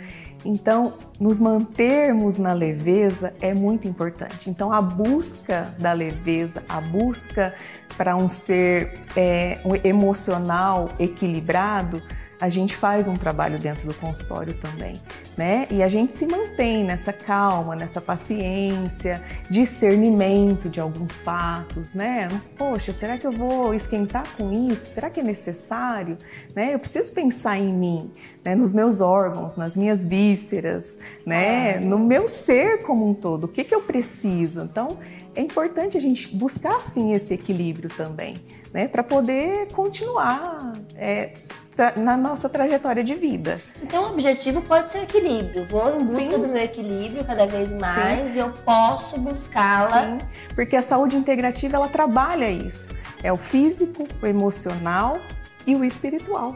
então, nos mantermos na leveza é muito importante. Então, a busca da leveza, a busca para um ser é, um emocional equilibrado, a gente faz um trabalho dentro do consultório também, né? E a gente se mantém nessa calma, nessa paciência, discernimento de alguns fatos, né? Poxa, será que eu vou esquentar com isso? Será que é necessário? Né? Eu preciso pensar em mim, né? nos meus órgãos, nas minhas vísceras, né? No meu ser como um todo. O que, que eu preciso? Então, é importante a gente buscar sim esse equilíbrio também, né? Para poder continuar é, na nossa trajetória de vida.
Então o objetivo pode ser equilíbrio. Vou em busca Sim. do meu equilíbrio cada vez mais Sim. e eu posso buscá-la. Sim,
porque a saúde integrativa ela trabalha isso. É o físico, o emocional e o espiritual.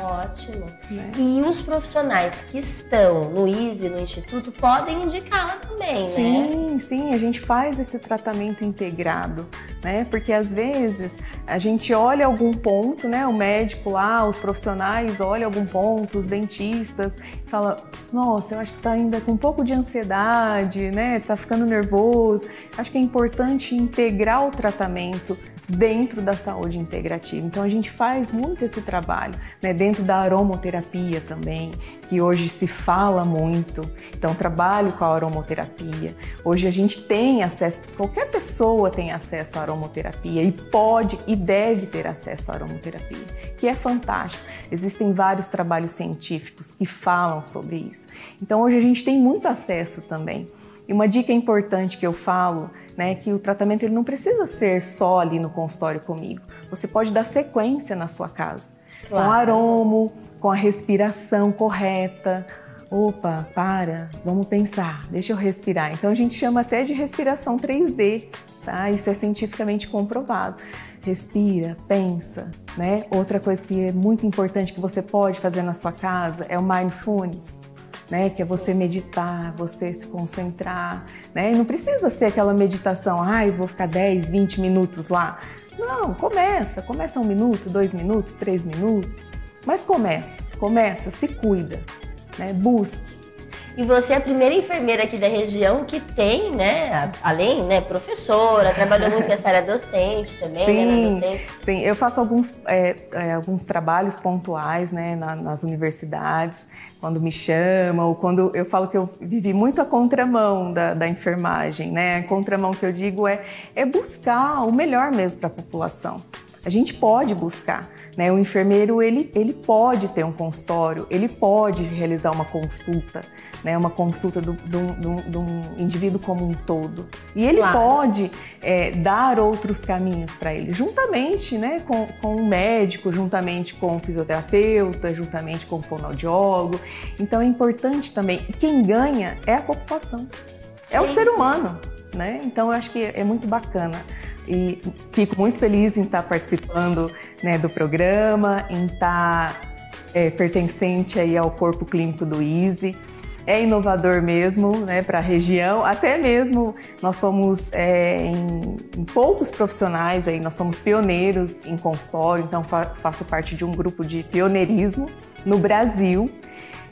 Ótimo. Né? E os profissionais que estão no ISE, no Instituto, podem indicá-la também,
sim, né? Sim, sim, a gente faz esse tratamento integrado, né? Porque às vezes a gente olha algum ponto, né? O médico lá, os profissionais olham algum ponto, os dentistas, fala, nossa, eu acho que está ainda com um pouco de ansiedade, né? Tá ficando nervoso. Acho que é importante integrar o tratamento dentro da saúde integrativa. Então a gente faz muito esse trabalho, né, dentro da aromoterapia também, que hoje se fala muito. Então trabalho com a aromoterapia. Hoje a gente tem acesso, qualquer pessoa tem acesso à aromoterapia e pode e deve ter acesso à aromoterapia, que é fantástico. Existem vários trabalhos científicos que falam sobre isso. Então hoje a gente tem muito acesso também. E uma dica importante que eu falo né, que o tratamento ele não precisa ser só ali no consultório comigo. Você pode dar sequência na sua casa, claro. com aromo, com a respiração correta. Opa, para, vamos pensar, deixa eu respirar. Então a gente chama até de respiração 3D, tá? Isso é cientificamente comprovado. Respira, pensa, né? Outra coisa que é muito importante que você pode fazer na sua casa é o mindfulness né? Que é você meditar, você se concentrar, né? E não precisa ser aquela meditação, ai, vou ficar 10, 20 minutos lá. Não, começa, começa um minuto, dois minutos, três minutos, mas começa, começa, se cuida, né? Busque.
E você é a primeira enfermeira aqui da região que tem, né, além, né, professora, trabalhou muito nessa área docente também,
sim,
né, docência.
Sim, eu faço alguns, é, é, alguns trabalhos pontuais, né, na, nas universidades, quando me chamam, ou quando eu falo que eu vivi muito a contramão da, da enfermagem, né, a contramão que eu digo é, é buscar o melhor mesmo para a população. A gente pode buscar, né? O enfermeiro ele, ele pode ter um consultório, ele pode realizar uma consulta, né, uma consulta de um indivíduo como um todo. E ele claro. pode é, dar outros caminhos para ele, juntamente né, com, com o médico, juntamente com o fisioterapeuta, juntamente com o fonoaudiólogo. Então é importante também, quem ganha é a população, Sim. é o ser humano. Né? Então eu acho que é muito bacana e fico muito feliz em estar participando né, do programa, em estar é, pertencente aí ao corpo clínico do ISE é inovador mesmo né, para a região, até mesmo nós somos é, em, em, poucos profissionais, aí, nós somos pioneiros em consultório, então fa faço parte de um grupo de pioneirismo no Brasil.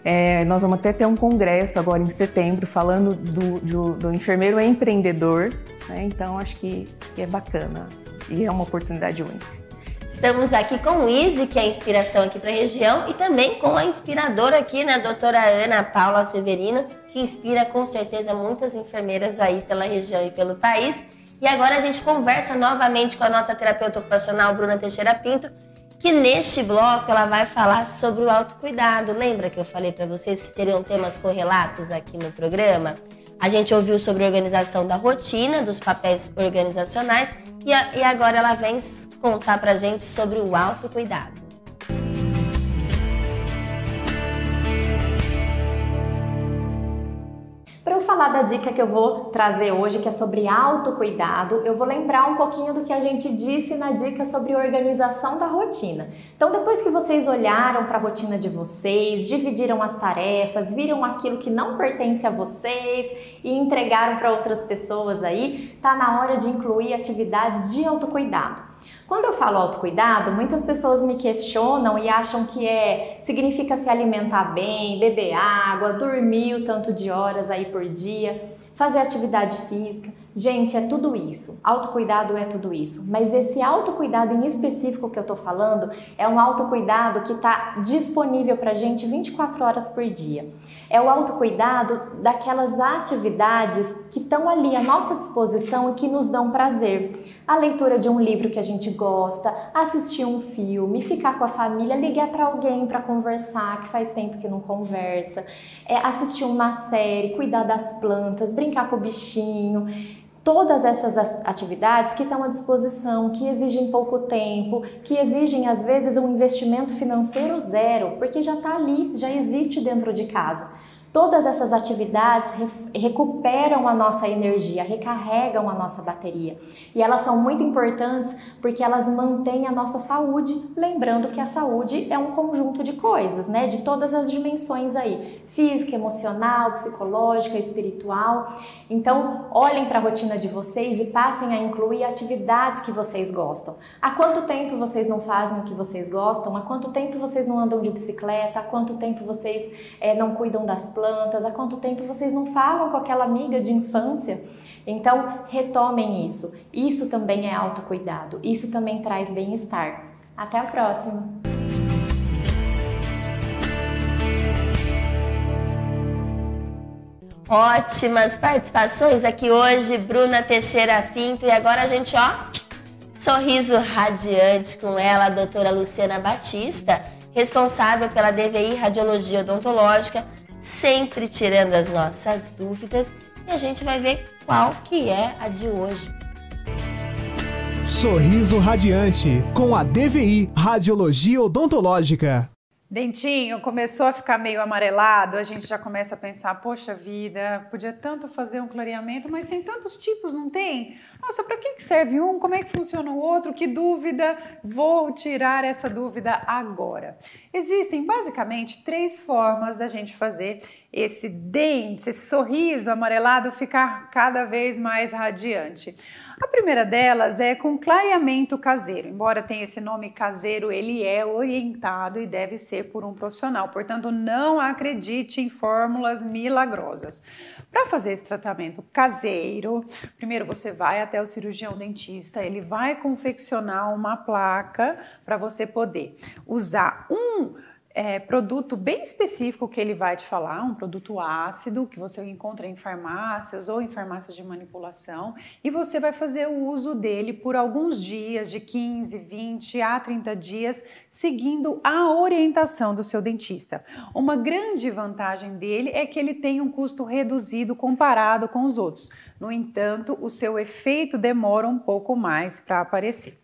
É, nós vamos até ter um congresso agora em setembro falando do, do, do enfermeiro empreendedor, né? então acho que, que é bacana e é uma oportunidade única.
Estamos aqui com o Izzy, que é a inspiração aqui para a região, e também com a inspiradora aqui, né, a doutora Ana Paula Severino, que inspira com certeza muitas enfermeiras aí pela região e pelo país. E agora a gente conversa novamente com a nossa terapeuta ocupacional, Bruna Teixeira Pinto, que neste bloco ela vai falar sobre o autocuidado. Lembra que eu falei para vocês que teriam temas correlatos aqui no programa? A gente ouviu sobre a organização da rotina, dos papéis organizacionais e, e agora ela vem contar pra gente sobre o autocuidado.
Falar da dica que eu vou trazer hoje, que é sobre autocuidado, eu vou lembrar um pouquinho do que a gente disse na dica sobre organização da rotina. Então, depois que vocês olharam para a rotina de vocês, dividiram as tarefas, viram aquilo que não pertence a vocês e entregaram para outras pessoas aí, tá na hora de incluir atividades de autocuidado. Quando eu falo autocuidado, muitas pessoas me questionam e acham que é significa se alimentar bem, beber água, dormir o tanto de horas aí por dia, fazer atividade física. Gente, é tudo isso. Autocuidado é tudo isso. Mas esse autocuidado em específico que eu tô falando é um autocuidado que está disponível pra gente 24 horas por dia. É o autocuidado daquelas atividades que estão ali à nossa disposição e que nos dão prazer. A leitura de um livro que a gente gosta, assistir um filme, ficar com a família, ligar para alguém para conversar, que faz tempo que não conversa, é assistir uma série, cuidar das plantas, brincar com o bichinho todas essas atividades que estão à disposição, que exigem pouco tempo, que exigem às vezes um investimento financeiro zero, porque já está ali, já existe dentro de casa. Todas essas atividades recuperam a nossa energia, recarregam a nossa bateria. E elas são muito importantes porque elas mantêm a nossa saúde, lembrando que a saúde é um conjunto de coisas, né? De todas as dimensões aí, física, emocional, psicológica, espiritual. Então, olhem para a rotina de vocês e passem a incluir atividades que vocês gostam. Há quanto tempo vocês não fazem o que vocês gostam? Há quanto tempo vocês não andam de bicicleta? Há quanto tempo vocês é, não cuidam das plantas? Plantas, há quanto tempo vocês não falam com aquela amiga de infância? Então, retomem isso. Isso também é autocuidado, isso também traz bem-estar. Até a próxima!
Ótimas participações aqui hoje, Bruna Teixeira Pinto. E agora a gente, ó, sorriso radiante com ela, a doutora Luciana Batista, responsável pela DVI Radiologia Odontológica sempre tirando as nossas dúvidas e a gente vai ver qual que é a de hoje.
Sorriso Radiante com a DVI Radiologia Odontológica.
Dentinho começou a ficar meio amarelado, a gente já começa a pensar, poxa vida, podia tanto fazer um clareamento, mas tem tantos tipos, não tem? Nossa, para que serve um? Como é que funciona o outro? Que dúvida? Vou tirar essa dúvida agora. Existem basicamente três formas da gente fazer esse dente, esse sorriso amarelado ficar cada vez mais radiante. A primeira delas é com clareamento caseiro. Embora tenha esse nome caseiro, ele é orientado e deve ser por um profissional. Portanto, não acredite em fórmulas milagrosas. Para fazer esse tratamento caseiro, primeiro você vai até o cirurgião dentista, ele vai confeccionar uma placa para você poder usar um é, produto bem específico que ele vai te falar, um produto ácido que você encontra em farmácias ou em farmácias de manipulação, e você vai fazer o uso dele por alguns dias, de 15, 20 a 30 dias, seguindo a orientação do seu dentista. Uma grande vantagem dele é que ele tem um custo reduzido comparado com os outros. No entanto, o seu efeito demora um pouco mais para aparecer.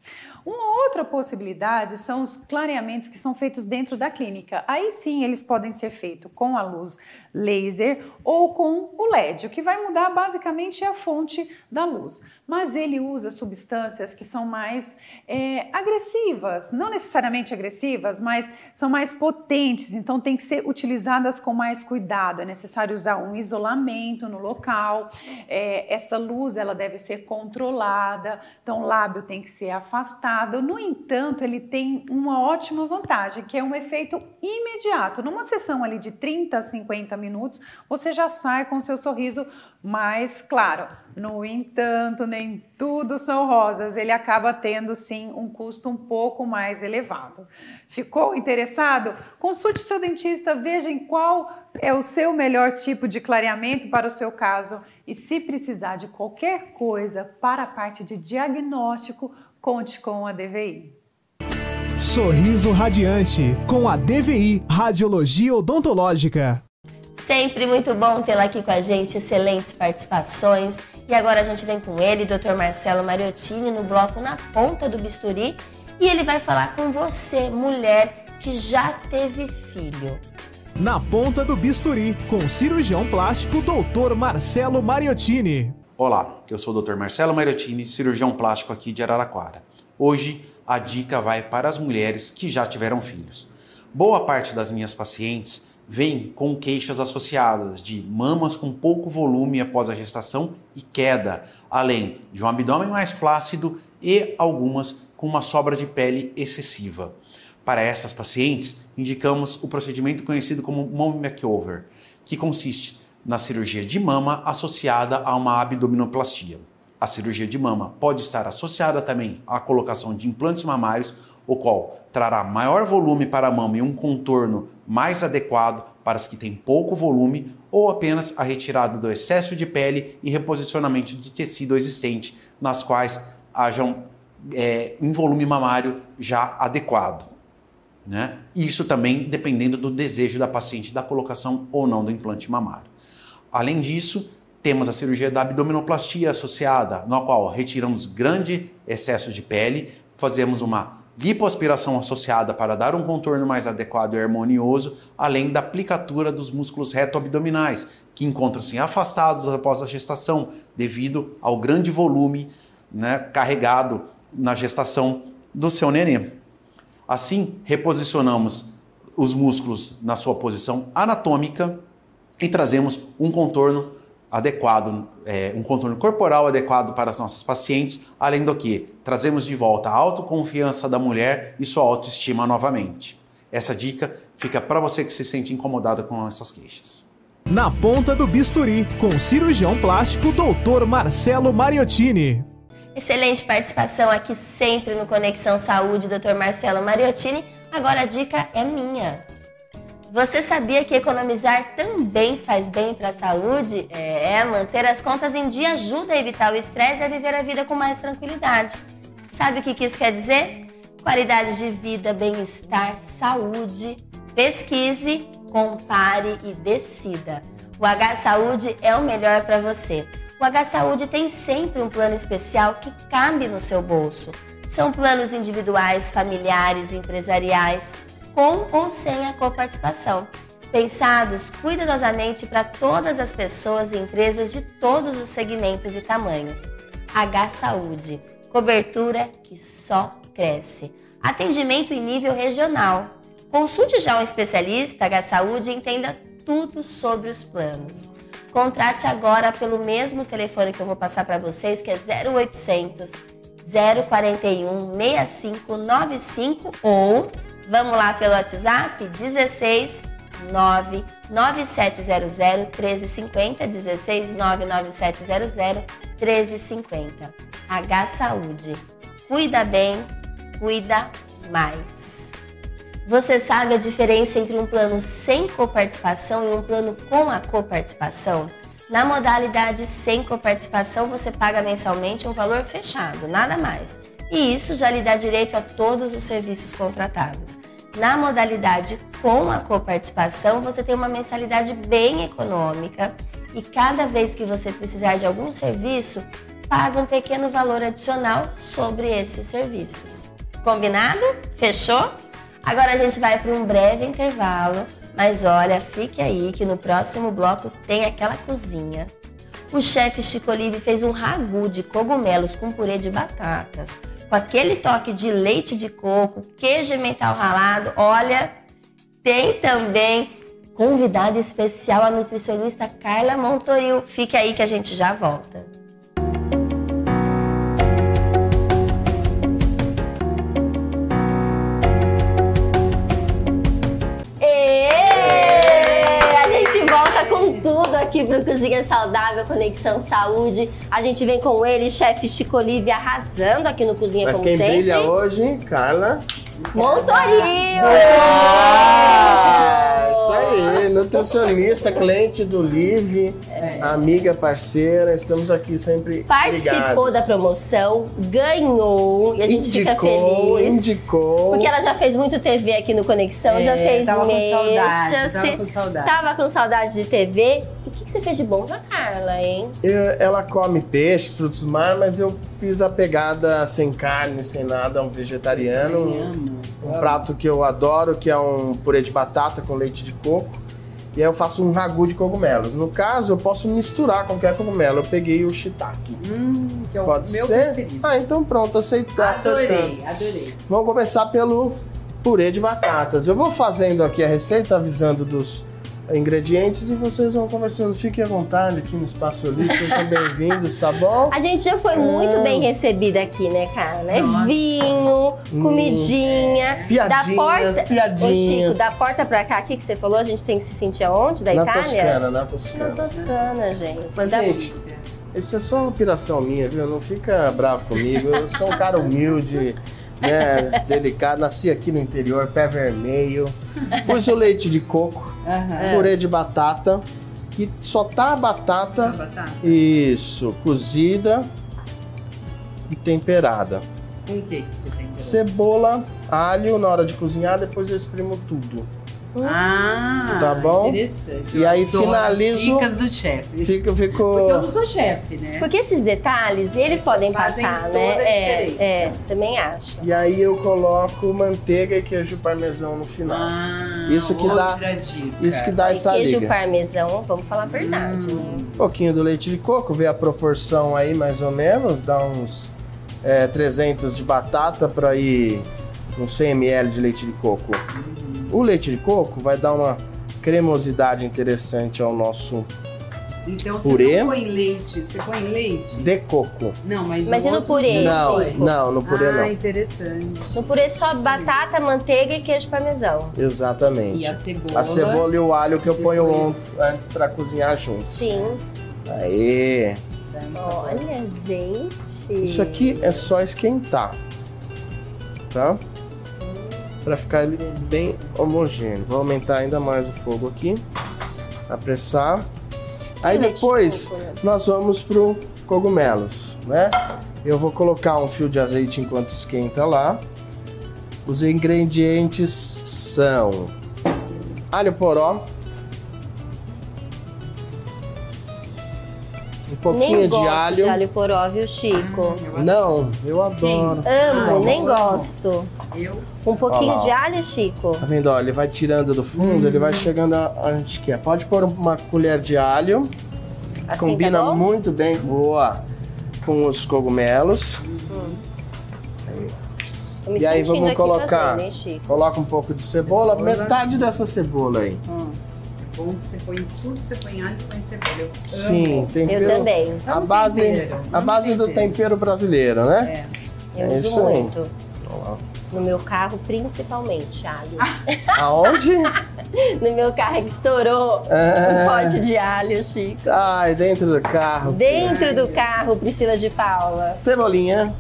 Uma outra possibilidade são os clareamentos que são feitos dentro da clínica. Aí sim, eles podem ser feitos com a luz laser ou com o LED, o que vai mudar basicamente a fonte da luz. Mas ele usa substâncias que são mais é, agressivas, não necessariamente agressivas, mas são mais potentes, então tem que ser utilizadas com mais cuidado. É necessário usar um isolamento no local. É, essa luz ela deve ser controlada, então o lábio tem que ser afastado. No entanto, ele tem uma ótima vantagem, que é um efeito imediato. Numa sessão ali de 30 a 50 minutos, você já sai com seu sorriso mais claro. No entanto, nem tudo são rosas, ele acaba tendo sim um custo um pouco mais elevado. Ficou interessado? Consulte seu dentista, veja em qual é o seu melhor tipo de clareamento para o seu caso e se precisar de qualquer coisa para a parte de diagnóstico, conte com a DVI.
Sorriso Radiante, com a DVI Radiologia Odontológica.
Sempre muito bom tê-la aqui com a gente, excelentes participações. E agora a gente vem com ele, Dr. Marcelo Mariottini, no bloco Na Ponta do Bisturi. E ele vai falar com você, mulher que já teve filho.
Na Ponta do Bisturi, com o cirurgião plástico Dr. Marcelo Mariottini.
Olá, eu sou o Dr. Marcelo Mariottini, cirurgião plástico aqui de Araraquara. Hoje a dica vai para as mulheres que já tiveram filhos. Boa parte das minhas pacientes vem com queixas associadas de mamas com pouco volume após a gestação e queda, além de um abdômen mais flácido e algumas com uma sobra de pele excessiva. Para essas pacientes, indicamos o procedimento conhecido como Mom Makeover, que consiste na cirurgia de mama associada a uma abdominoplastia. A cirurgia de mama pode estar associada também à colocação de implantes mamários, o qual trará maior volume para a mama e um contorno mais adequado para as que têm pouco volume ou apenas a retirada do excesso de pele e reposicionamento de tecido existente, nas quais hajam é, um volume mamário já adequado. Né? Isso também dependendo do desejo da paciente da colocação ou não do implante mamário. Além disso, temos a cirurgia da abdominoplastia associada, na qual retiramos grande excesso de pele, fazemos uma lipoaspiração associada para dar um contorno mais adequado e harmonioso, além da aplicatura dos músculos reto-abdominais, que encontram-se afastados após a gestação, devido ao grande volume né, carregado na gestação do seu neném. Assim, reposicionamos os músculos na sua posição anatômica e trazemos um contorno adequado, é, um contorno corporal adequado para as nossas pacientes, além do que trazemos de volta a autoconfiança da mulher e sua autoestima novamente. Essa dica fica para você que se sente incomodado com essas queixas.
Na ponta do bisturi, com o cirurgião plástico Dr. Marcelo Mariottini.
Excelente participação aqui sempre no Conexão Saúde, Dr. Marcelo Mariottini. Agora a dica é minha. Você sabia que economizar também faz bem para a saúde? É, manter as contas em dia ajuda a evitar o estresse e a viver a vida com mais tranquilidade. Sabe o que isso quer dizer? Qualidade de vida, bem-estar, saúde. Pesquise, compare e decida. O H Saúde é o melhor para você. O H Saúde tem sempre um plano especial que cabe no seu bolso. São planos individuais, familiares, empresariais com ou sem a coparticipação, pensados cuidadosamente para todas as pessoas e empresas de todos os segmentos e tamanhos. H Saúde, cobertura que só cresce. Atendimento em nível regional. Consulte já um especialista H Saúde e entenda tudo sobre os planos. Contrate agora pelo mesmo telefone que eu vou passar para vocês, que é 0800 041 6595 ou vamos lá pelo WhatsApp 16 99700 1350 16 99700 1350. H Saúde. Cuida bem, cuida mais. Você sabe a diferença entre um plano sem coparticipação e um plano com a coparticipação? Na modalidade sem coparticipação, você paga mensalmente um valor fechado, nada mais. E isso já lhe dá direito a todos os serviços contratados. Na modalidade com a coparticipação, você tem uma mensalidade bem econômica e cada vez que você precisar de algum serviço, paga um pequeno valor adicional sobre esses serviços. Combinado? Fechou? Agora a gente vai para um breve intervalo, mas olha, fique aí que no próximo bloco tem aquela cozinha. O chefe Chico Olive fez um ragu de cogumelos com purê de batatas, com aquele toque de leite de coco, queijo mental ralado. Olha, tem também convidada especial a nutricionista Carla Montoril. Fique aí que a gente já volta. Aqui pro Cozinha Saudável, Conexão Saúde. A gente vem com ele, chefe Chico Olive, arrasando aqui no Cozinha
Mas quem
sempre.
brilha hoje, Carla.
Montorio!
Ah, isso aí, nutricionista, cliente do Live, amiga, parceira, estamos aqui sempre
Participou
ligados.
da promoção, ganhou e a gente fica
Indicou,
feliz.
indicou.
Porque ela já fez muito TV aqui no Conexão,
É,
já fez
tava com saudade,
mexa,
tava com saudade.
Tava com saudade de TV. E o que, que você fez de bom pra Carla, hein?
Eu- ela come peixes, frutos do mar, mas eu fiz a pegada sem carne, sem nada, um vegetariano. Um, um prato que eu adoro, que é um purê de batata com leite de coco. E aí eu faço um ragu de cogumelos. No caso, eu posso misturar qualquer cogumelo. Eu peguei o shiitake.
que é o
Pode
meu
ser?
preferido.
Ah, então pronto, aceitar.
Adorei, adorei.
Vamos começar pelo purê de batatas. Eu vou fazendo aqui a receita, avisando dos ingredientes e vocês vão conversando. Fiquem à vontade aqui no Espaço Olímpico, sejam bem-vindos, tá bom?
A gente já foi muito
É.
bem recebida aqui, né, Carla? É vinho, comidinha.
Piadinhas,
da porta...
piadinhas.
Ô, Chico, da porta pra cá, aqui que você falou, a gente tem que se sentir aonde? Da
na
Itália?
Toscana, na Toscana.
Na Toscana, gente.
Mas,
Da-
gente, isso é só uma piração minha, viu? Não fica bravo comigo. Eu sou um cara humilde, né? delicado. Nasci aqui no interior, pé vermelho. Pus o leite de coco,
Aham.
purê de batata, que só tá a batata.
batata?
Isso, cozida e temperada.
Com o que que você tem?
Cebola, alho na hora de cozinhar, depois eu espremo tudo.
Ah,
Tá bom?
interessante.
E aí finalizo.
Dicas do chefe.
Fico, fico...
Porque eu não sou chefe, né?
Porque esses detalhes, eles podem passar,
toda a
né? É, é, também acho.
E aí eu coloco manteiga e queijo parmesão no final. isso que dá,
dica.
isso que dá
E
essa
queijo
liga.
parmesão, vamos falar a verdade, né?
Um pouquinho do leite de coco, vê a proporção aí mais ou menos, dá uns é, 300 de batata para ir uns 100 ml de leite de coco. O leite de coco vai dar uma cremosidade interessante ao nosso
Então você
Purê.
não põe leite, você põe leite?
de coco.
Não, mas,
Mas
no
e no purê?
Não, não, no purê
ah,
não.
interessante.
No purê só batata, manteiga e queijo parmesão.
Exatamente.
E a cebola?
A cebola e o alho que eu ponho on- antes para cozinhar juntos.
Sim.
Aê!
Olha, gente.
Isso aqui é só esquentar, tá? Para ficar ele bem homogêneo. Vou aumentar ainda mais o fogo aqui, apressar. Aí depois
coco, né?
nós vamos pro cogumelos, né? Eu vou colocar um fio de azeite enquanto esquenta lá. Os ingredientes são alho poró, pouquinho
nem
de
gosto
alho.
de alho poró, viu, Chico?
Não, eu adoro.
Amo, nem
eu
gosto.
Eu?
Um pouquinho de alho, Chico?
Tá vendo? Ó, ele vai tirando do fundo, ele vai chegando onde quer. Pode pôr uma colher de alho.
Assim,
combina
tá
muito bem boa com os cogumelos. E aí vamos colocar,
fazendo, hein,
coloca um pouco de cebola, metade dessa cebola aí.
Bom que você põe tudo, você põe alho, você põe cebola. Eu
Sim,
amo.
tempero. A
Amo
base,
tempero,
a base do tempero brasileiro, né?
Eu
É
uso
isso aí.
muito. No meu carro, principalmente, alho.
Aonde?
no meu carro é que estourou
É.
um pote de alho, Chico.
Ai, dentro do carro.
Dentro do carro, Priscila de Paula.
Cebolinha,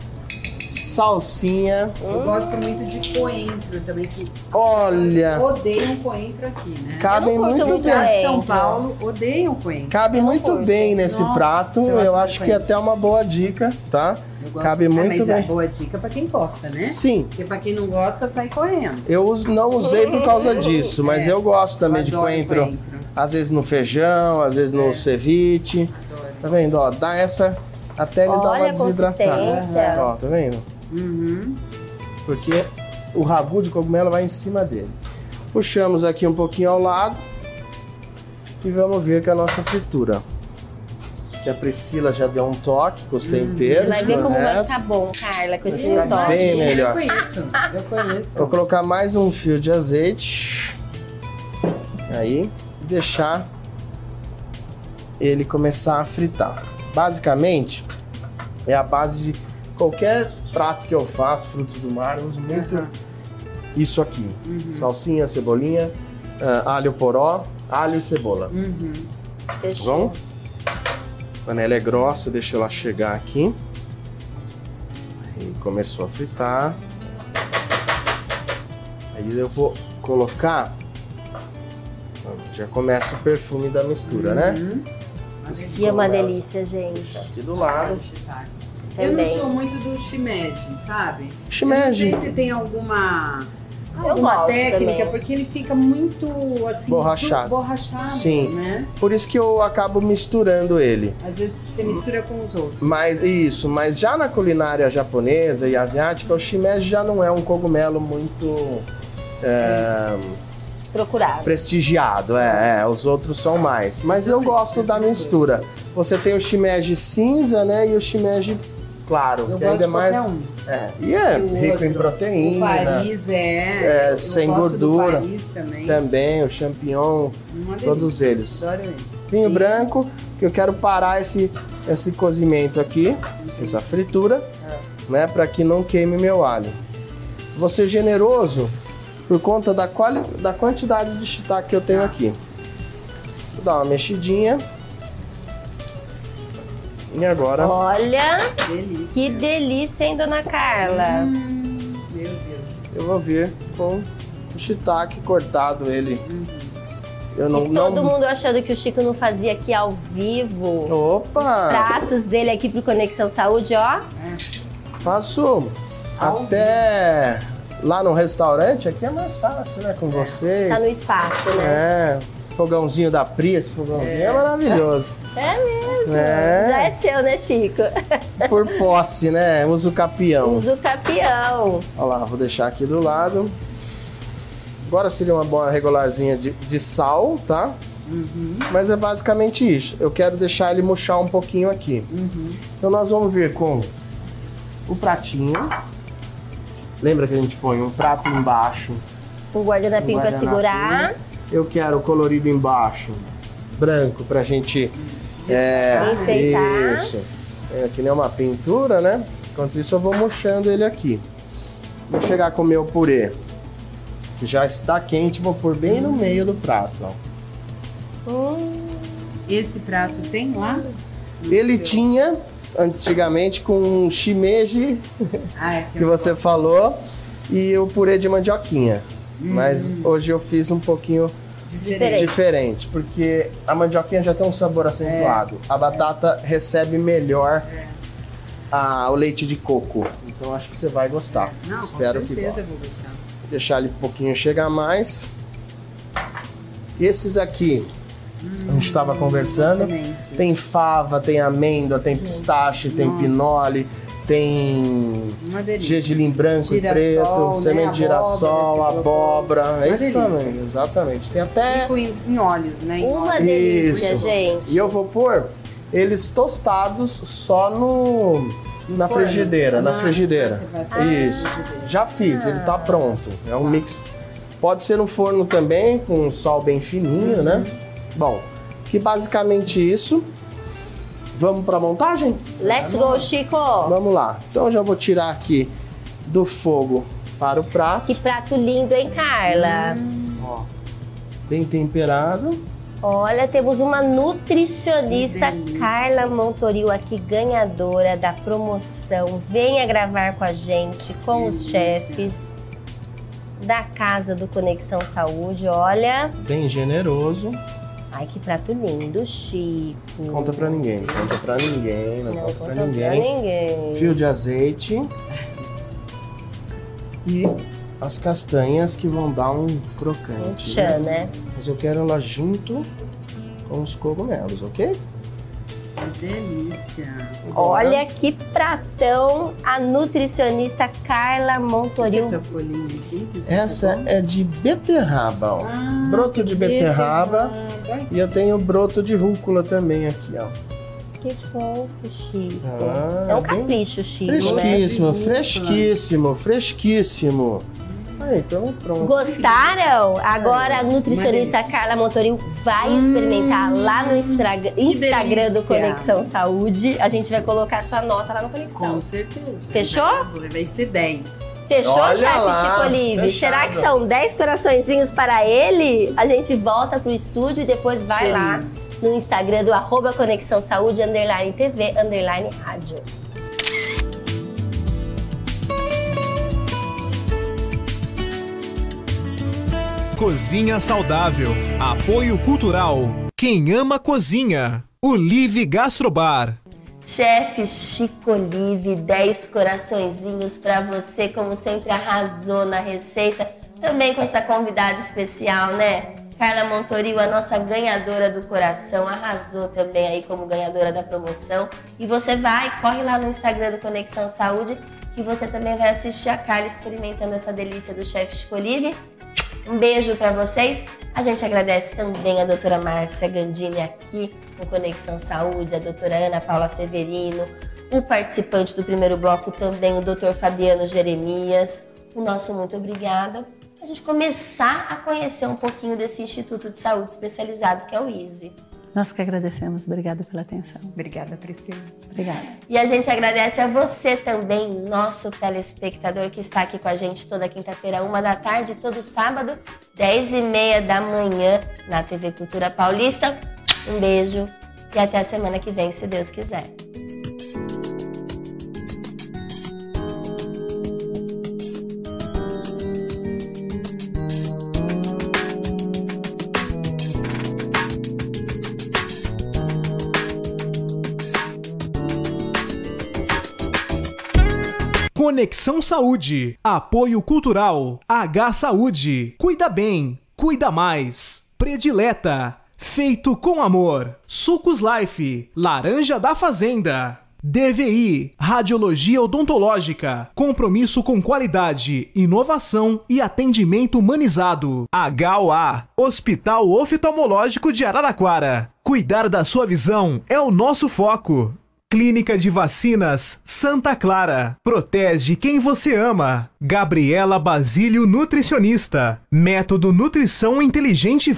salsinha.
Eu gosto muito de coentro também, que
Olha.
odeiam coentro aqui, né?
Cabem
curto
muito bem.
em São Paulo odeiam coentro.
Cabe muito bem nesse
Nossa,
prato.
eu
acho que
coentro.
até é uma boa dica, tá? Cabe
É,
muito
mas é
bem.
boa dica pra quem gosta, né?
Sim.
Porque pra quem não gosta, sai correndo.
Eu us- não usei por causa disso, mas
É.
eu gosto também
Eu
de
adoro
coentro.
coentro.
Às vezes no feijão, às vezes no
É.
ceviche. Tá vendo? Ó, dá essa até ele dar
Olha
uma
a
desidratada.
consistência.
Ó, tá vendo?
Uhum.
Porque o ragu de cogumelo vai em cima dele. Puxamos aqui um pouquinho ao lado e vamos ver com a nossa fritura. Que a Priscila já deu um toque com os
Você
temperos.
vai ver como vai ficar bom, Carla, com esse
ficar
toque.
bem melhor.
Eu conheço, eu conheço.
Vou colocar mais um fio de azeite. Aí, e deixar ele começar a fritar. Basicamente, é a base de qualquer prato que eu faço, frutos do mar, eu uso muito isso aqui. Salsinha, cebolinha, ah, alho poró, alho e cebola.
Uhum.
Bom? A panela é grossa, deixa ela chegar aqui. Aí começou a fritar. Aí eu vou colocar. Já começa o perfume da mistura, né?
E é uma delícia, gente.
Aqui do lado.
Eu não sou muito do shimeji, sabe?
Shimeji.
Eu não sei se tem alguma,
Eu
alguma técnica,
também.
porque ele fica muito assim,
Borrachado.
borrachado,
Sim.
né?
Por isso que eu acabo misturando ele.
Às vezes você mistura com os outros.
Mas isso, mas já na culinária japonesa e asiática, o shimeji já não é um cogumelo muito é,
Procurado.
prestigiado, é, é, os outros são mais. Mas eu gosto da mistura. Você tem o shimeji cinza, né, e o shimeji claro,
Eu
que ainda é mais
um.
é, e é
E
rico em
outro,
proteína.
O Paris é.
é, sem gordura.
Paris também.
Também o champignon, todos eles. Vinho branco, que eu quero parar esse, esse cozimento aqui, essa fritura, né, para que não queime meu alho. Vou ser generoso por conta da, quali da quantidade de shiitake que eu tenho aqui. Vou dar uma mexidinha. E agora
Olha, que delícia, hein, dona Carla?
Meu Deus.
eu vou vir com o shiitake cortado ele. Eu não,
E todo
não...
mundo achando que o Chico não fazia aqui ao vivo.
Opa!
Pratos dele aqui pro Conexão Saúde, ó.
Faço até lá no restaurante, aqui é mais fácil, né? Com vocês.
Tá no espaço, né?
É, fogãozinho da Pri, esse fogãozinho é, maravilhoso.
É mesmo.
É.
Já é seu, né, Chico?
Por posse, né? Uso capião.
Usa o capião.
Olha lá, vou deixar aqui do lado. Agora seria uma boa regularzinha de, de sal, tá? Mas é basicamente isso. Eu quero deixar ele murchar um pouquinho aqui. Então nós vamos vir com o pratinho. Lembra que a gente põe um prato embaixo
Um guardanapinho
Um guardanapinho.
segurar.
Eu quero colorido embaixo, branco, pra gente. É,
Enfeitar.
isso. É que nem uma pintura, né? Enquanto isso, eu vou murchando ele aqui. Vou chegar com o meu purê, que já está quente, vou pôr bem no meio do prato. Ó.
Esse prato tem lá?
Ele tinha, antigamente, com shimeji,
Ah, é
que você falou, e o purê de mandioquinha. Mas hoje eu fiz um pouquinho
Diferente.
diferente, porque a mandioquinha já tem um sabor acentuado. A batata recebe melhor a- o leite de coco. Então acho que você vai gostar.
Não,
Espero que goste.
eu vou gostar.
Deixar ele um pouquinho chegar mais. Esses aqui, a gente estava conversando. Tem fava, tem amêndoa, tem pistache, tem pinole, tem
Uma delícia.
gergelim branco
Girassol,
e preto,
né?
semente de girassol,
Abóbora.
É isso mesmo, exatamente. Tem até.
Tipo em, em óleos, né? Em
Uma
óleos.
delícia,
Isso.
gente.
E eu vou pôr eles tostados só no na frigideira, na
Ah,
frigideira.
você vai fazer
Isso. Já fiz, ele tá pronto. É um mix Pode ser no forno também, com um sol bem fininho, né? Bom, que basicamente isso. Vamos para a montagem?
Let's go, Chico!
Vamos lá. Então eu já vou tirar aqui do fogo para o prato.
Que prato lindo, hein, Carla?
Ó, bem temperado.
Olha, temos uma nutricionista, Carla Montoril, aqui, ganhadora da promoção. Venha gravar com a gente, com os chefes da Casa do Conexão Saúde. Olha.
Bem generoso.
Ai, que prato lindo, Chico.
Conta pra ninguém, conta pra ninguém, não,
Não
conta, pra
conta
ninguém.
pra ninguém.
Fio de azeite. E as castanhas que vão dar um crocante.
Tchan, né?
Mas eu quero ela junto com os cogumelos, ok?
Que delícia.
Olha que pratão a nutricionista Carla Montoril.
Essa folhinha aqui.
Essa é de beterraba, ó.
Ah,
broto de beterraba.
beterraba.
E eu tenho broto de rúcula também aqui, ó.
Que fofo, Chico.
Ah,
é um capricho, Chico,
Fresquíssimo,
né?
fresquíssimo, fresquíssimo. Aí, então pronto.
Gostaram? Agora a nutricionista Carla Montoril vai experimentar lá no Instagram, do. Conexão Saúde. A gente vai colocar sua nota lá no Conexão.
Com certeza.
Fechou?
Vai ser 10.
Fechou,
Olha
chefe
lá,
Chico Olive?
fechado.
Será que são 10 coraçõezinhos para ele? A gente volta pro estúdio e depois vai
Sim.
lá no Instagram do arroba Conexão Saúde, underline TV, underline rádio.
Cozinha Saudável. Apoio Cultural. Quem ama cozinha. O Live Gastrobar.
Chefe Chico Olive, 10 coraçõezinhos para você, como sempre arrasou na receita. Também com essa convidada especial, né? Carla Montoril, a nossa ganhadora do coração, arrasou também aí como ganhadora da promoção. E você vai, corre lá no Instagram do Conexão Saúde, que você também vai assistir a Carla experimentando essa delícia do chefe Chico Olive. Um beijo para vocês. A gente agradece também a doutora Márcia Gandini aqui no Conexão Saúde, a doutora Ana Paula Severino, o participante do primeiro bloco também, o doutor Fabiano Jeremias. O nosso muito obrigada. A gente começar a conhecer um pouquinho desse Instituto de Saúde especializado que é o ISE.
Nós que agradecemos. Obrigada pela atenção.
Obrigada, Priscila.
Obrigada.
E a gente agradece a você também, nosso telespectador que está aqui com a gente toda quinta-feira, uma da tarde, todo sábado, dez e meia da manhã, na TV Cultura Paulista. Um beijo e até a semana que vem, se Deus quiser.
Conexão Saúde. Apoio Cultural. H Saúde. Cuida bem. Cuida mais. Predileta. Feito com amor. Sucos Life. Laranja da Fazenda. DVI, Radiologia Odontológica, compromisso com qualidade, inovação e atendimento humanizado. HOA, Hospital Oftalmológico de Araraquara. Cuidar da sua visão é o nosso foco. Clínica de Vacinas Santa Clara. Protege quem você ama. Gabriela Basílio Nutricionista. Método Nutrição Inteligente